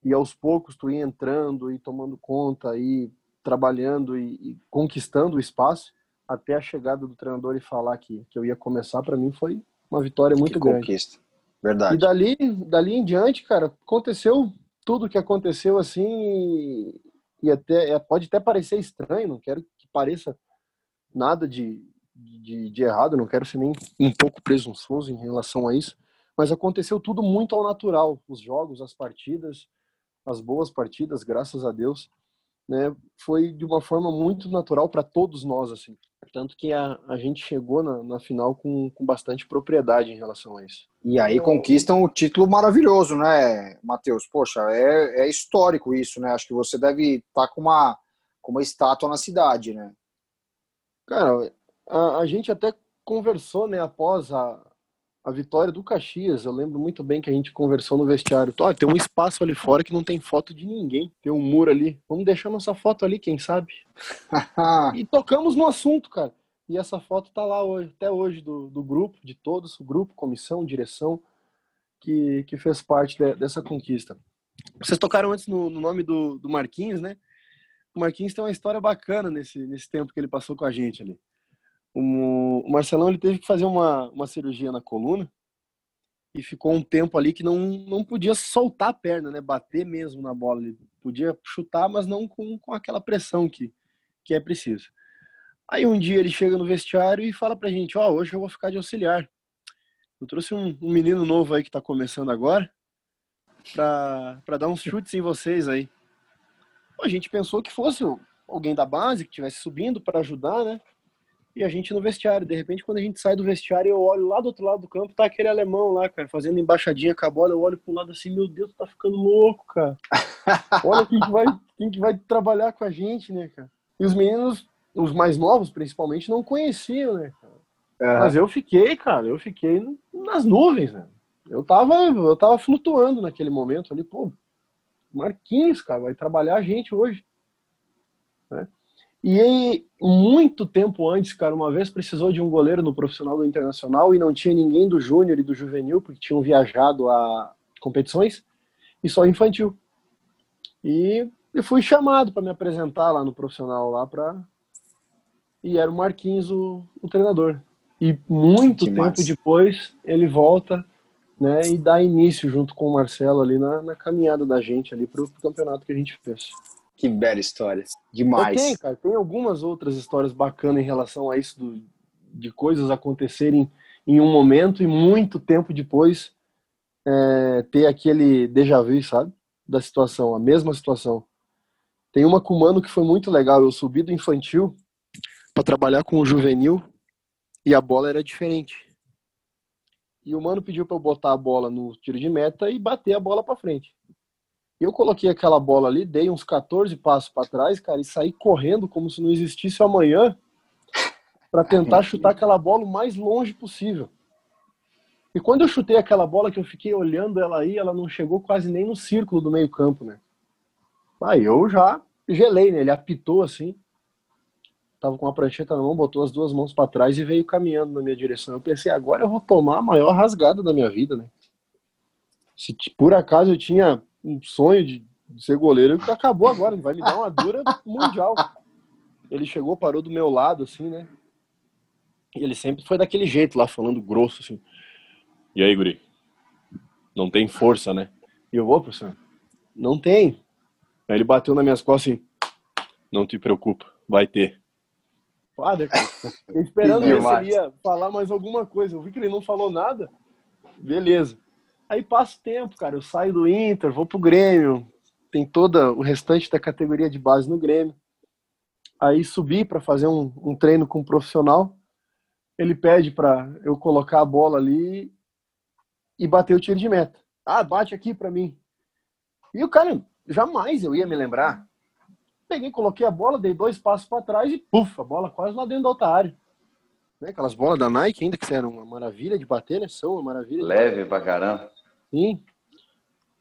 e aos poucos tu ia entrando e tomando conta e trabalhando e, e conquistando o espaço até a chegada do treinador e falar que, que eu ia começar, para mim foi uma vitória muito que grande. Conquista. Verdade. E dali, dali em diante, cara, aconteceu tudo o que aconteceu assim e, e até é, pode até parecer estranho, não quero que pareça nada de, de, de errado, não quero ser nem um pouco presunçoso em relação a isso, mas aconteceu tudo muito ao natural, os jogos, as partidas, as boas partidas, graças a Deus, né, foi de uma forma muito natural para todos nós, assim. Tanto que a, a gente chegou na, na final com, com bastante propriedade em relação a isso. E aí conquistam o título maravilhoso, né, Matheus? Poxa, é, é histórico isso, né? Acho que você deve estar tá com uma, com uma estátua na cidade, né? Cara, a, a gente até conversou, né, após a, a vitória do Caxias, eu lembro muito bem que a gente conversou no vestiário. Olha, tem um espaço ali fora que não tem foto de ninguém. Tem um muro ali. Vamos deixar nossa foto ali, quem sabe? e tocamos no assunto, cara. E essa foto tá lá hoje, até hoje, do, do grupo, de todos, o grupo, comissão, direção, que, que fez parte de, dessa conquista. Vocês tocaram antes no, no nome do, do Marquinhos, né? O Marquinhos tem uma história bacana nesse, nesse tempo que ele passou com a gente ali. O Marcelão ele teve que fazer uma, uma cirurgia na coluna e ficou um tempo ali que não, não podia soltar a perna, né? Bater mesmo na bola. Ele podia chutar, mas não com, com aquela pressão que, que é preciso. Aí um dia ele chega no vestiário e fala pra gente, ó, oh, hoje eu vou ficar de auxiliar. Eu trouxe um, um menino novo aí que tá começando agora pra, pra dar uns chutes em vocês aí. A gente pensou que fosse alguém da base que estivesse subindo para ajudar, né? E a gente no vestiário. De repente, quando a gente sai do vestiário, eu olho lá do outro lado do campo, tá aquele alemão lá, cara, fazendo embaixadinha com a bola. Eu olho pro lado assim, meu Deus, tá ficando louco, cara. Olha quem que vai, quem que vai trabalhar com a gente, né, cara? E os meninos, os mais novos principalmente, não conheciam, né, cara? Mas eu fiquei, cara, eu fiquei nas nuvens, né? Eu tava, eu tava flutuando naquele momento ali, pô, Marquinhos, cara, vai trabalhar a gente hoje. Né? E aí, muito tempo antes, cara, uma vez precisou de um goleiro no profissional do Internacional e não tinha ninguém do júnior e do juvenil, porque tinham viajado a competições, e só infantil. E eu fui chamado para me apresentar lá no profissional lá para e era o Marquinhos o, o treinador. E muito que tempo massa. depois ele volta, né, e dá início junto com o Marcelo ali na, na caminhada da gente ali para o campeonato que a gente fez. Que bela história. Demais. Tem, cara. Tem algumas outras histórias bacanas em relação a isso, do, de coisas acontecerem em um momento e muito tempo depois é, ter aquele déjà vu, sabe? Da situação, a mesma situação. Tem uma com Mano que foi muito legal. Eu subi do infantil para trabalhar com o juvenil e a bola era diferente. E o Mano pediu para eu botar a bola no tiro de meta e bater a bola para frente. Eu coloquei aquela bola ali, dei uns 14 passos para trás, cara, e saí correndo como se não existisse amanhã para tentar chutar aquela bola o mais longe possível. E quando eu chutei aquela bola que eu fiquei olhando ela aí, ela não chegou quase nem no círculo do meio-campo, né? Aí eu já gelei, né? Ele apitou assim. Tava com uma prancheta na mão, botou as duas mãos para trás e veio caminhando na minha direção. Eu pensei, agora eu vou tomar a maior rasgada da minha vida, né? Se por acaso eu tinha um sonho de, ser goleiro que acabou agora, vai me dar uma dura mundial. Ele chegou, parou do meu lado, assim, né? E ele sempre foi daquele jeito lá, falando grosso, assim. E aí, guri? Não tem força, né? E eu vou, professor? Não tem. Aí ele bateu nas minhas costas assim, não te preocupa, vai ter. Padre, cara, esperando se ele falar mais alguma coisa. Eu vi que ele não falou nada. Beleza. Aí passa o tempo, cara. Eu saio do Inter, vou pro Grêmio. Tem todo o restante da categoria de base no Grêmio. Aí subi para fazer um, um, treino com um profissional. Ele pede para eu colocar a bola ali e bater o tiro de meta. Ah, bate aqui para mim. E o cara, jamais eu ia me lembrar peguei, coloquei a bola, dei dois passos para trás e puf, a bola quase lá dentro da outra área. Né? Aquelas bolas da Nike ainda que eram uma maravilha de bater, né? São uma maravilha. Leve pra caramba. Sim.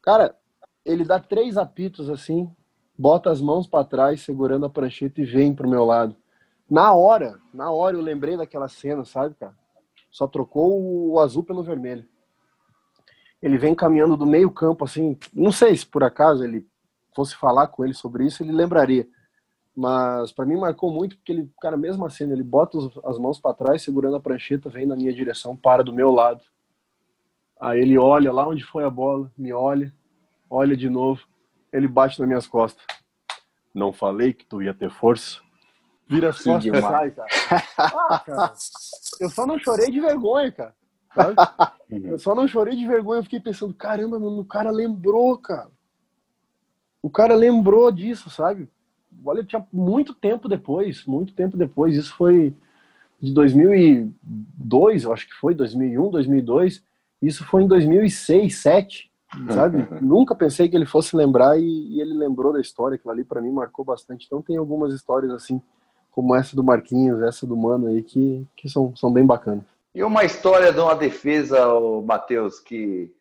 Cara, ele dá três apitos assim, bota as mãos para trás, segurando a prancheta e vem pro meu lado. Na hora, na hora eu lembrei daquela cena, sabe, cara? Só trocou o azul pelo vermelho. Ele vem caminhando do meio campo, assim, não sei se por acaso ele fosse falar com ele sobre isso, ele lembraria. Mas para mim marcou muito porque ele, cara, mesmo assim, ele bota as mãos para trás, segurando a prancheta, vem na minha direção, para do meu lado. Aí ele olha lá onde foi a bola, me olha, olha de novo, ele bate nas minhas costas. Não falei que tu ia ter força? Vira as costas e sai, cara. Ah, cara. Eu só não chorei de vergonha, cara. Sabe? Eu só não chorei de vergonha, eu fiquei pensando, caramba, mano, o cara lembrou, cara. O cara lembrou disso, sabe? Olha, tinha muito tempo depois, muito tempo depois. Isso foi de 2002, eu acho que foi, 2001, 2002. Isso foi em 2006, 2007, sabe? Nunca pensei que ele fosse lembrar e, e ele lembrou da história. Aquilo ali para mim marcou bastante. Então tem algumas histórias assim como essa do Marquinhos, essa do Mano aí, que, que são, são bem bacanas. E uma história de uma defesa, Matheus, que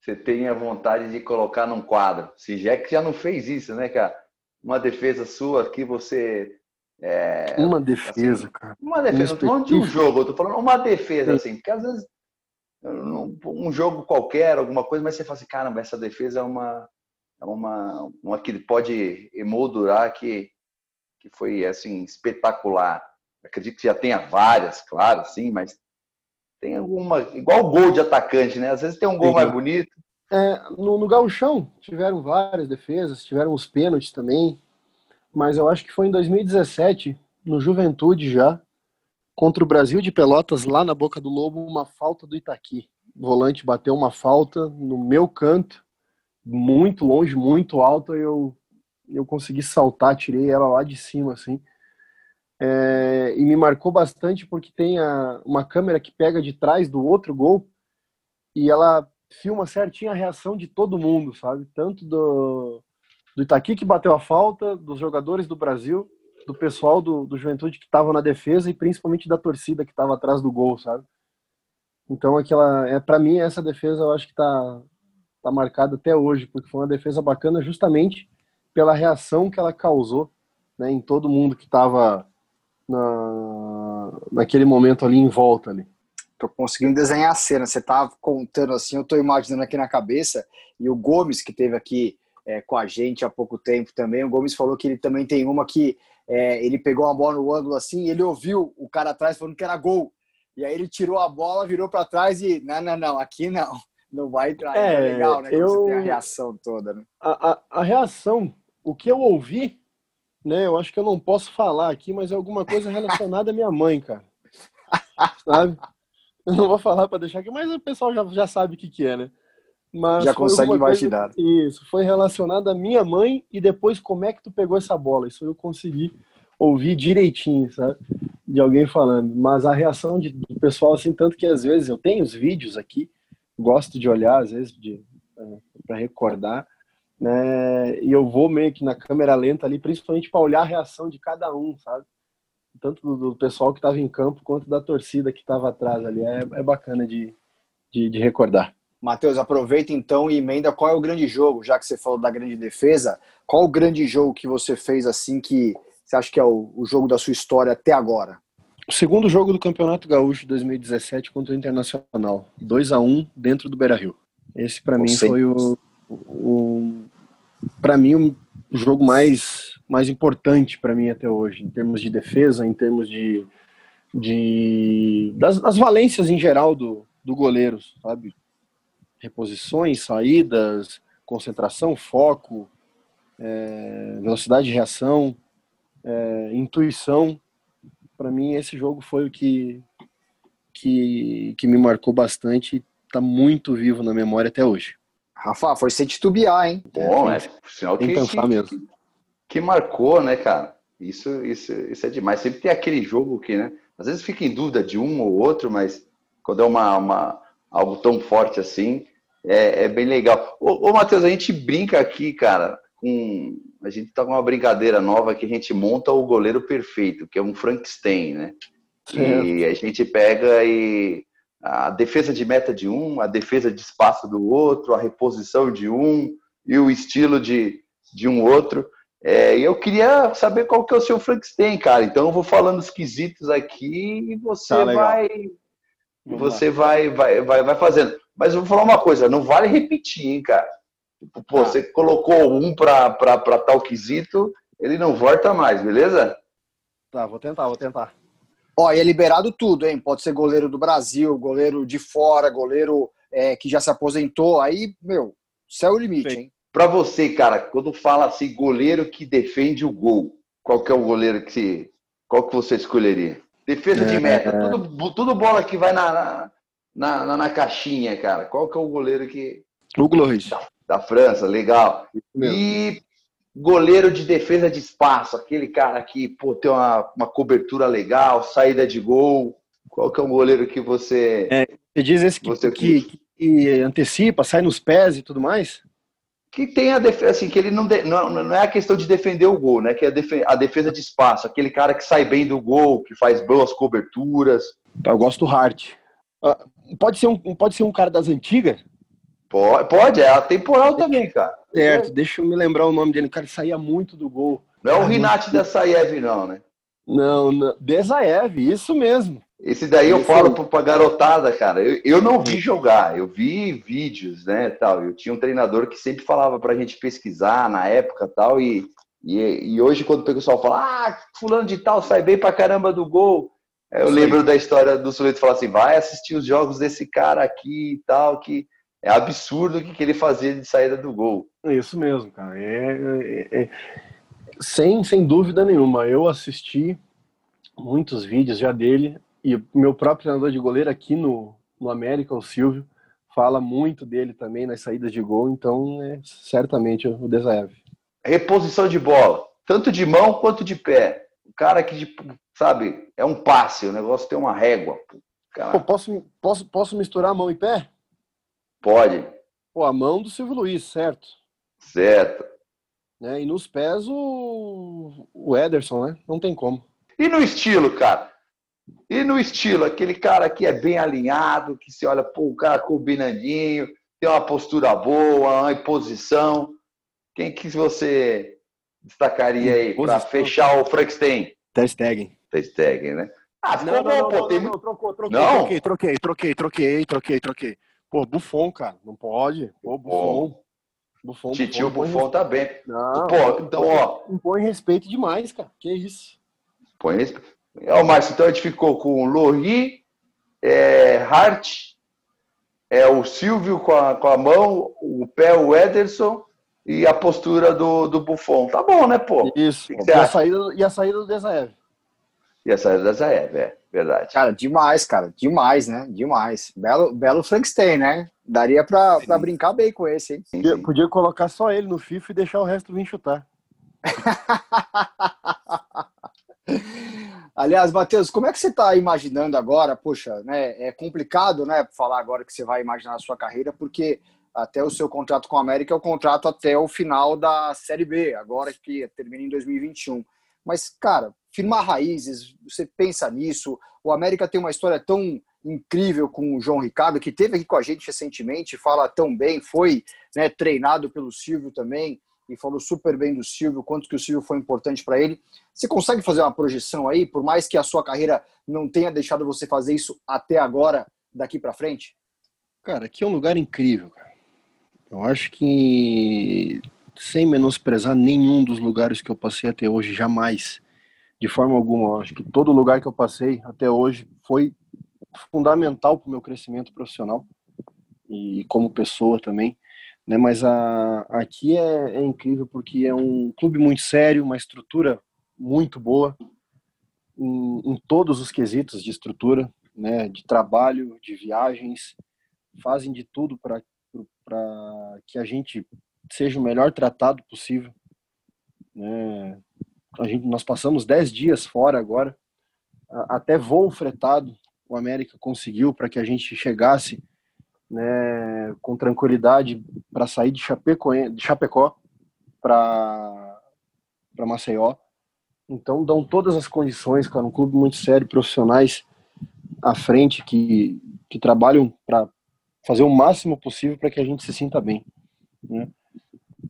você tenha vontade de colocar num quadro? Se já que já não fez isso, né, cara? Uma defesa sua que você. É, uma defesa, assim, cara. Uma defesa, não tô falando de um jogo, eu tô falando uma defesa, assim, porque às vezes um jogo qualquer, alguma coisa, mas você fala assim, caramba, essa defesa é uma, é uma, uma que pode emoldurar que que foi assim espetacular. Acredito que já tenha várias, claro, sim, mas tem alguma igual gol de atacante, né? Às vezes tem um gol sim. mais bonito. É, no, no gauchão tiveram várias defesas, tiveram os pênaltis também, mas eu acho que foi em 2017, no Juventude já, contra o Brasil de Pelotas, lá na Boca do Lobo, uma falta do Itaqui. O volante bateu uma falta no meu canto, muito longe, muito alto, e eu eu consegui saltar, tirei ela lá de cima, assim. É, e me marcou bastante porque tem a, uma câmera que pega de trás do outro gol e ela filma certinho a reação de todo mundo, sabe? Tanto do, do Itaqui que bateu a falta, dos jogadores do Brasil, do pessoal do, do Juventude que estava na defesa e principalmente da torcida que estava atrás do gol, sabe? Então aquela, é para mim essa defesa eu acho que tá tá marcada até hoje porque foi uma defesa bacana justamente pela reação que ela causou né, em todo mundo que estava na, naquele momento ali em volta ali. Tô conseguindo desenhar a cena. Você tava contando assim, eu tô imaginando aqui na cabeça. E o Gomes, que teve aqui é, com a gente há pouco tempo também, o Gomes falou que ele também tem uma que é, ele pegou uma bola no ângulo assim, ele ouviu o cara atrás falando que era gol. E aí ele tirou a bola, virou para trás e não, não, não, aqui não, não vai entrar. É, é legal, né? Eu... Você tem a reação toda, né? A, a, a reação o que eu ouvi, né? Eu acho que eu não posso falar aqui, mas é alguma coisa relacionada à minha mãe, cara. Sabe? Eu não vou falar para deixar aqui, mas o pessoal já, já sabe o que, que é, né? Mas já consegue imaginar. Coisa, isso, foi relacionado à minha mãe e depois como é que tu pegou essa bola. Isso eu consegui ouvir direitinho, sabe? De alguém falando. Mas a reação de, do pessoal, assim, tanto que às vezes eu tenho os vídeos aqui, gosto de olhar, às vezes, de, é, para recordar né? E eu vou meio que na câmera lenta ali, principalmente para olhar a reação de cada um, sabe? Tanto do, do pessoal que estava em campo quanto da torcida que estava atrás ali. É, é bacana de, de, de recordar. Matheus, aproveita então e emenda qual é o grande jogo, já que você falou da grande defesa, qual o grande jogo que você fez assim que você acha que é o, o jogo da sua história até agora? O segundo jogo do Campeonato Gaúcho de 2017 contra o Internacional, 2 a 1 dentro do Beira-Rio. Esse para mim foi o, o para mim o jogo mais mais importante para mim até hoje em termos de defesa em termos de, de das, das valências em geral do, do goleiro sabe reposições saídas concentração foco é, velocidade de reação é, intuição para mim esse jogo foi o que que, que me marcou bastante e está muito vivo na memória até hoje Rafa, foi sem titubear, hein? Bom, é, sinal que, pensar que, mesmo. Que, que, marcou, né, cara? Isso, isso, isso é demais. Sempre tem aquele jogo que, né? Às vezes fica em dúvida de um ou outro, mas quando é uma, uma algo tão forte assim, é, é bem legal. Ô, ô Matheus, a gente brinca aqui, cara, com a gente tá com uma brincadeira nova que a gente monta o goleiro perfeito, que é um Frankenstein, né? Certo. E a gente pega e a defesa de meta de um, a defesa de espaço do outro, a reposição de um e o estilo de, de um outro. É, e eu queria saber qual que é o seu Frankenstein, cara. Então eu vou falando os quesitos aqui e você tá, vai você vai, vai, vai, vai fazendo. Mas eu vou falar uma coisa, não vale repetir, hein, cara. Tipo, pô, tá. você colocou um para tal quesito, ele não volta mais, beleza? Tá, vou tentar, vou tentar. Ó, e é liberado tudo, hein? Pode ser goleiro do Brasil, goleiro de fora, goleiro é, que já se aposentou. Aí, meu, céu é o limite, hein? Para você, cara, quando fala assim, goleiro que defende o gol, qual que é o goleiro que qual que você escolheria? Defesa é, de meta, é. tudo, tudo bola que vai na, na, na, na, caixinha, cara. Qual que é o goleiro que. O Loris. Da, da, França, legal. E goleiro de defesa de espaço, aquele cara que pô, tem uma, uma cobertura legal, saída de gol. Qual que é o goleiro que você. É, você diz esse que, você que, que antecipa, sai nos pés e tudo mais? Que tem a defesa, assim, que ele não, de, não, não é a questão de defender o gol, né? Que é a defesa, a defesa de espaço, aquele cara que sai bem do gol, que faz boas coberturas. Eu gosto do Hart. Ah, pode ser um, pode ser um cara das antigas? Pode, pode, é atemporal também, cara. Certo, deixa eu me lembrar o nome dele. O cara saía muito do gol. Não é o Rinat da Saiev, não, né? Não, não. Desaev, isso mesmo. Esse daí eu falo pra garotada, cara. Eu, eu não vi jogar, eu vi vídeos, né, tal. Eu tinha um treinador que sempre falava pra gente pesquisar na época, tal, e, e, e hoje quando o pessoal fala, ah, fulano de tal sai bem pra caramba do gol, eu Sim. lembro da história do sujeito falar assim, vai assistir os jogos desse cara aqui e tal, que é absurdo o que, que ele fazia de saída do gol. É isso mesmo, cara. É, é, é, sem, sem dúvida nenhuma. Eu assisti muitos vídeos já dele e meu próprio treinador de goleiro aqui no, no América, o Silvio, fala muito dele também nas saídas de gol, então é certamente o Desaev. Reposição de bola, tanto de mão quanto de pé. O cara que, tipo, sabe, é um passe, o negócio tem uma régua. Pô, posso, posso, posso misturar mão e pé? Pode. Pô, a mão do Silvio Luiz, certo? Certo. É, e nos pés o, o Ederson, né? Não tem como. E no estilo, cara? E no estilo, aquele cara que é bem alinhado, que se olha, pô, o cara combinandinho, tem uma postura boa, uma posição. Quem que você destacaria aí para fechar o Frankenstein? Ter Stegen. Ter Stegen, né? Ah, ficou não, bom, não, pô. Não, tem... não, trocou, troquei, não? troquei, troquei, troquei, troquei, troquei, troquei. Pô, Buffon, cara, não pode. Pô, Buffon. Buffon, Titio Buffon, Buffon tá bem. Não, pô, então, ó. Impõe respeito demais, cara. Que isso. Põe respeito. Ó, Márcio, então a gente ficou com o Lori, é, Hart, é, o Silvio com a, com a mão, o pé, o Ederson e a postura do, do Buffon. Tá bom, né, pô? Isso. E a, saída, e a saída do Desaev. E a saída do Desaev, é. Verdade. Cara, demais, cara. Demais, né? Demais. Belo, belo Frankenstein, né? Daria pra, pra brincar bem com esse, hein? Sim, sim. Podia colocar só ele no FIFA e deixar o resto vir chutar. Aliás, Matheus, como é que você está imaginando agora? Poxa, né, é complicado né, falar agora que você vai imaginar a sua carreira, porque até o seu contrato com a América é o contrato até o final da Série B, agora que termina em 2021. Mas, cara, firmar raízes, você pensa nisso. O América tem uma história tão incrível com o João Ricardo, que teve aqui com a gente recentemente, fala tão bem, foi né, treinado pelo Silvio também e falou super bem do Silvio, quanto que o Silvio foi importante para ele. Você consegue fazer uma projeção aí, por mais que a sua carreira não tenha deixado você fazer isso até agora, daqui para frente? Cara, aqui é um lugar incrível. Eu acho que, sem menosprezar nenhum dos lugares que eu passei até hoje, jamais, de forma alguma, eu acho que todo lugar que eu passei até hoje foi fundamental para o meu crescimento profissional e como pessoa também. Né, mas a, aqui é, é, incrível porque é um clube muito sério, uma estrutura muito boa em, em todos os quesitos de estrutura, né, de trabalho, de viagens, fazem de tudo para que a gente seja o melhor tratado possível. Né? A gente, nós passamos 10 dias fora agora, até voo fretado o América conseguiu para que a gente chegasse né, com tranquilidade para sair de, de Chapecó para Maceió. Então dão todas as condições, cara, um clube muito sério, profissionais à frente que, que trabalham para fazer o máximo possível para que a gente se sinta bem. Né?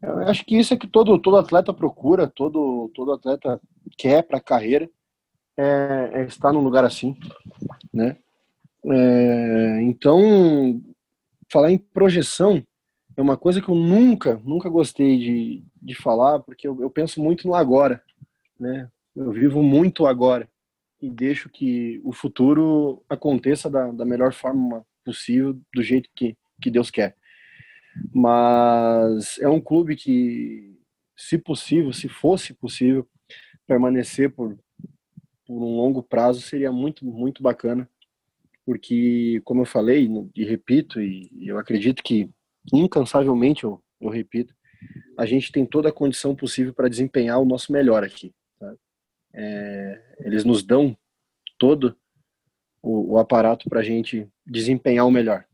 Eu acho que isso é que todo, todo atleta procura, todo, todo atleta quer para a carreira, é, é, estar num lugar assim, né? É, então, falar em projeção é uma coisa que eu nunca, nunca gostei de, de falar, porque eu, eu penso muito no agora, né? Eu vivo muito agora e deixo que o futuro aconteça da, da melhor forma possível, do jeito que, que Deus quer. Mas é um clube que, se possível, se fosse possível, permanecer por, por um longo prazo seria muito, muito bacana. Porque, como eu falei e repito, e eu acredito que incansavelmente eu, eu repito, a gente tem toda a condição possível para desempenhar o nosso melhor aqui. Tá? É, eles nos dão todo o, o aparato para a gente desempenhar o melhor.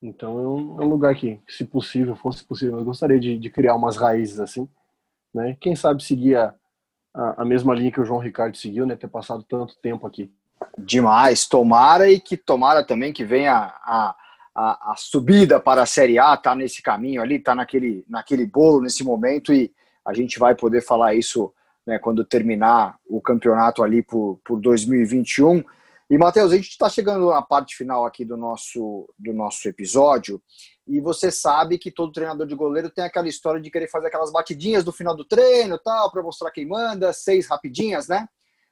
Então é um, é um, lugar que, se possível, fosse possível, eu gostaria de, de criar umas raízes assim, né? Quem sabe seguir a, a, a, mesma linha que o João Ricardo seguiu, né? Ter passado tanto tempo aqui. Demais, tomara e que tomara também que venha a, a, a subida para a Série A, tá nesse caminho ali, tá naquele, naquele bolo nesse momento e a gente vai poder falar isso né, quando terminar o campeonato ali por, por 2021. E, Matheus, a gente está chegando na parte final aqui do nosso, do nosso episódio, e você sabe que todo treinador de goleiro tem aquela história de querer fazer aquelas batidinhas do final do treino tal, para mostrar quem manda, seis rapidinhas, né?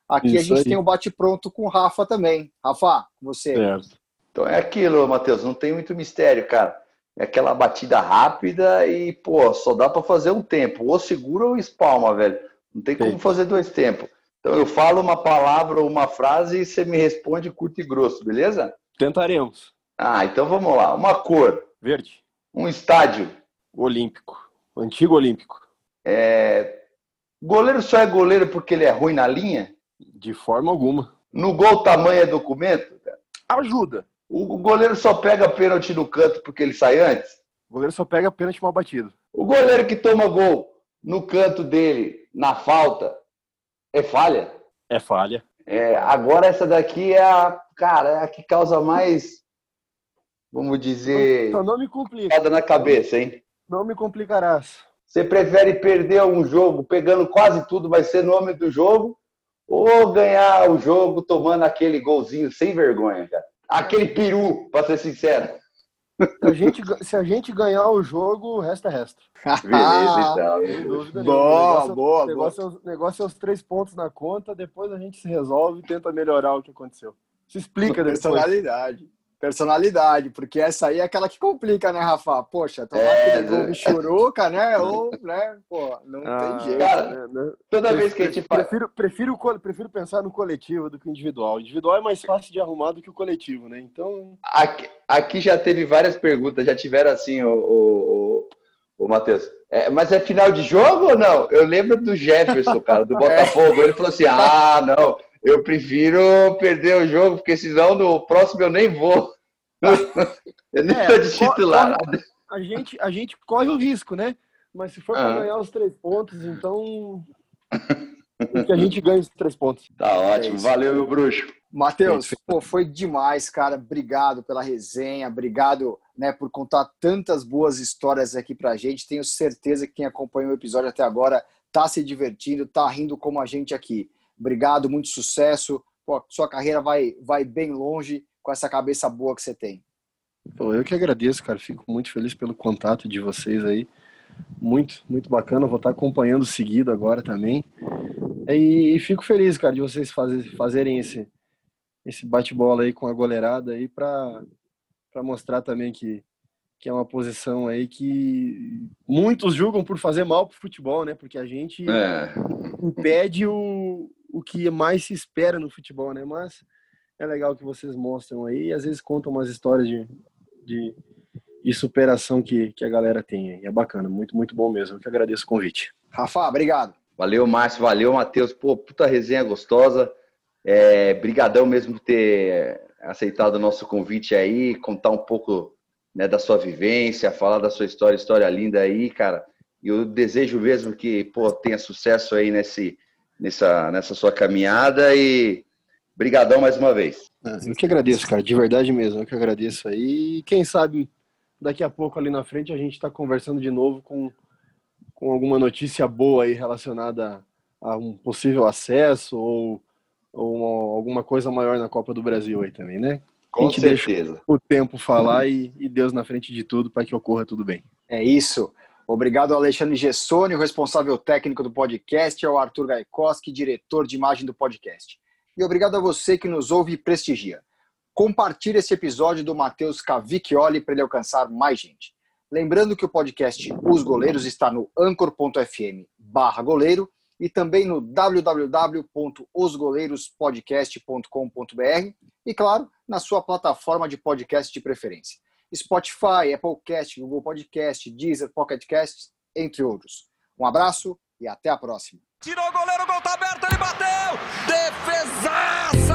Aqui Isso a gente aí. tem um bate-pronto com o Rafa também. Rafa, você. Certo. Então é aquilo, Matheus, não tem muito mistério, cara. É aquela batida rápida e, pô, só dá para fazer um tempo. Ou segura ou espalma, velho. Não tem como fazer dois tempos. Então eu falo uma palavra ou uma frase e você me responde curto e grosso, beleza? Tentaremos. Ah, então vamos lá. Uma cor. Verde. Um estádio. Olímpico. Antigo Olímpico. É... Goleiro só é goleiro porque ele é ruim na linha? De forma alguma. No gol, tamanho é documento? Ajuda. O goleiro só pega pênalti no canto porque ele sai antes? O goleiro só pega pênalti mal batido. O goleiro que toma gol no canto dele, na falta, é falha? É falha. É, agora essa daqui é a, cara, é a que causa mais, vamos dizer, então não me complica. na cabeça, hein? Não me complicarás. Você prefere perder um jogo pegando quase tudo, vai ser nome do jogo, ou ganhar o jogo tomando aquele golzinho sem vergonha, cara? Aquele peru, para ser sincero. A gente, se a gente ganhar o jogo, o resto é resto. Beleza, então. Boa, negócio, boa, negócio, boa. É, negócio é os três pontos na conta, depois a gente se resolve e tenta melhorar o que aconteceu. Se explica depois. Personalidade personalidade, porque essa aí é aquela que complica, né, Rafa? Poxa, tomar é, aquele gol churuca, né? Ou, né, pô, não ah, tem jeito. Cara, né? Toda vez que a gente faz. Prefiro, prefiro, prefiro pensar no coletivo do que individual. O individual é mais fácil de arrumar do que o coletivo, né? Então. Aqui, aqui já teve várias perguntas, já tiveram assim, o, o, o, o Matheus. É, mas é final de jogo ou não? Eu lembro do Jefferson, cara, do Botafogo. Ele falou assim: ah, não eu prefiro perder o jogo, porque senão no próximo eu nem vou. eu nem é, de titular. A gente, a gente corre o risco, né? Mas se for ah. para ganhar os três pontos, então. que a gente ganha os três pontos. Tá ótimo. É Valeu, meu bruxo. Matheus, pô, foi demais, cara. Obrigado pela resenha, obrigado né, por contar tantas boas histórias aqui pra gente. Tenho certeza que quem acompanhou o episódio até agora tá se divertindo, tá rindo como a gente aqui. Obrigado, muito sucesso. Pô, sua carreira vai, vai bem longe com essa cabeça boa que você tem. Pô, eu que agradeço, cara. Fico muito feliz pelo contato de vocês aí. Muito, muito bacana. Vou estar acompanhando seguido agora também. E, fico feliz, cara, de vocês fazer, fazerem esse, esse bate-bola aí com a goleirada aí para mostrar também que, que é uma posição aí que muitos julgam por fazer mal pro futebol, né? Porque a gente é. impede o, o que mais se espera no futebol, né? Mas é legal que vocês mostram aí e às vezes contam umas histórias de, de, de superação que, que a galera tem aí. É bacana, muito, muito bom mesmo. Eu que agradeço o convite. Rafa, obrigado. Valeu, Márcio, valeu, Matheus. Pô, puta resenha gostosa. É, brigadão mesmo por ter aceitado o nosso convite aí, contar um pouco né, da sua vivência, falar da sua história, história linda aí, cara. E eu desejo mesmo que pô, tenha sucesso aí nesse, nessa, nessa sua caminhada e brigadão mais uma vez. Ah, eu que agradeço, cara, de verdade mesmo, eu que agradeço aí. E quem sabe daqui a pouco ali na frente a gente está conversando de novo com, com alguma notícia boa aí relacionada a um possível acesso ou, ou uma, alguma coisa maior na Copa do Brasil aí também, né? Com certeza. o tempo falar e, e Deus na frente de tudo para que ocorra tudo bem. É isso. Obrigado ao Alexandre Gessoni, o responsável técnico do podcast, ao Arthur Gaikoski, diretor de imagem do podcast. E obrigado a você que nos ouve e prestigia. Compartilhe esse episódio do Matheus Cavicchioli para ele alcançar mais gente. Lembrando que o podcast Os Goleiros está no anchor.fm barra goleiro e também no www.osgoleirospodcast.com.br e, claro, na sua plataforma de podcast de preferência. Spotify, Applecast, Google Podcast, Deezer, Pocket Cast, entre outros. Um abraço e até a próxima. Tirou o goleiro, gol tá aberto, ele bateu! Defesaço!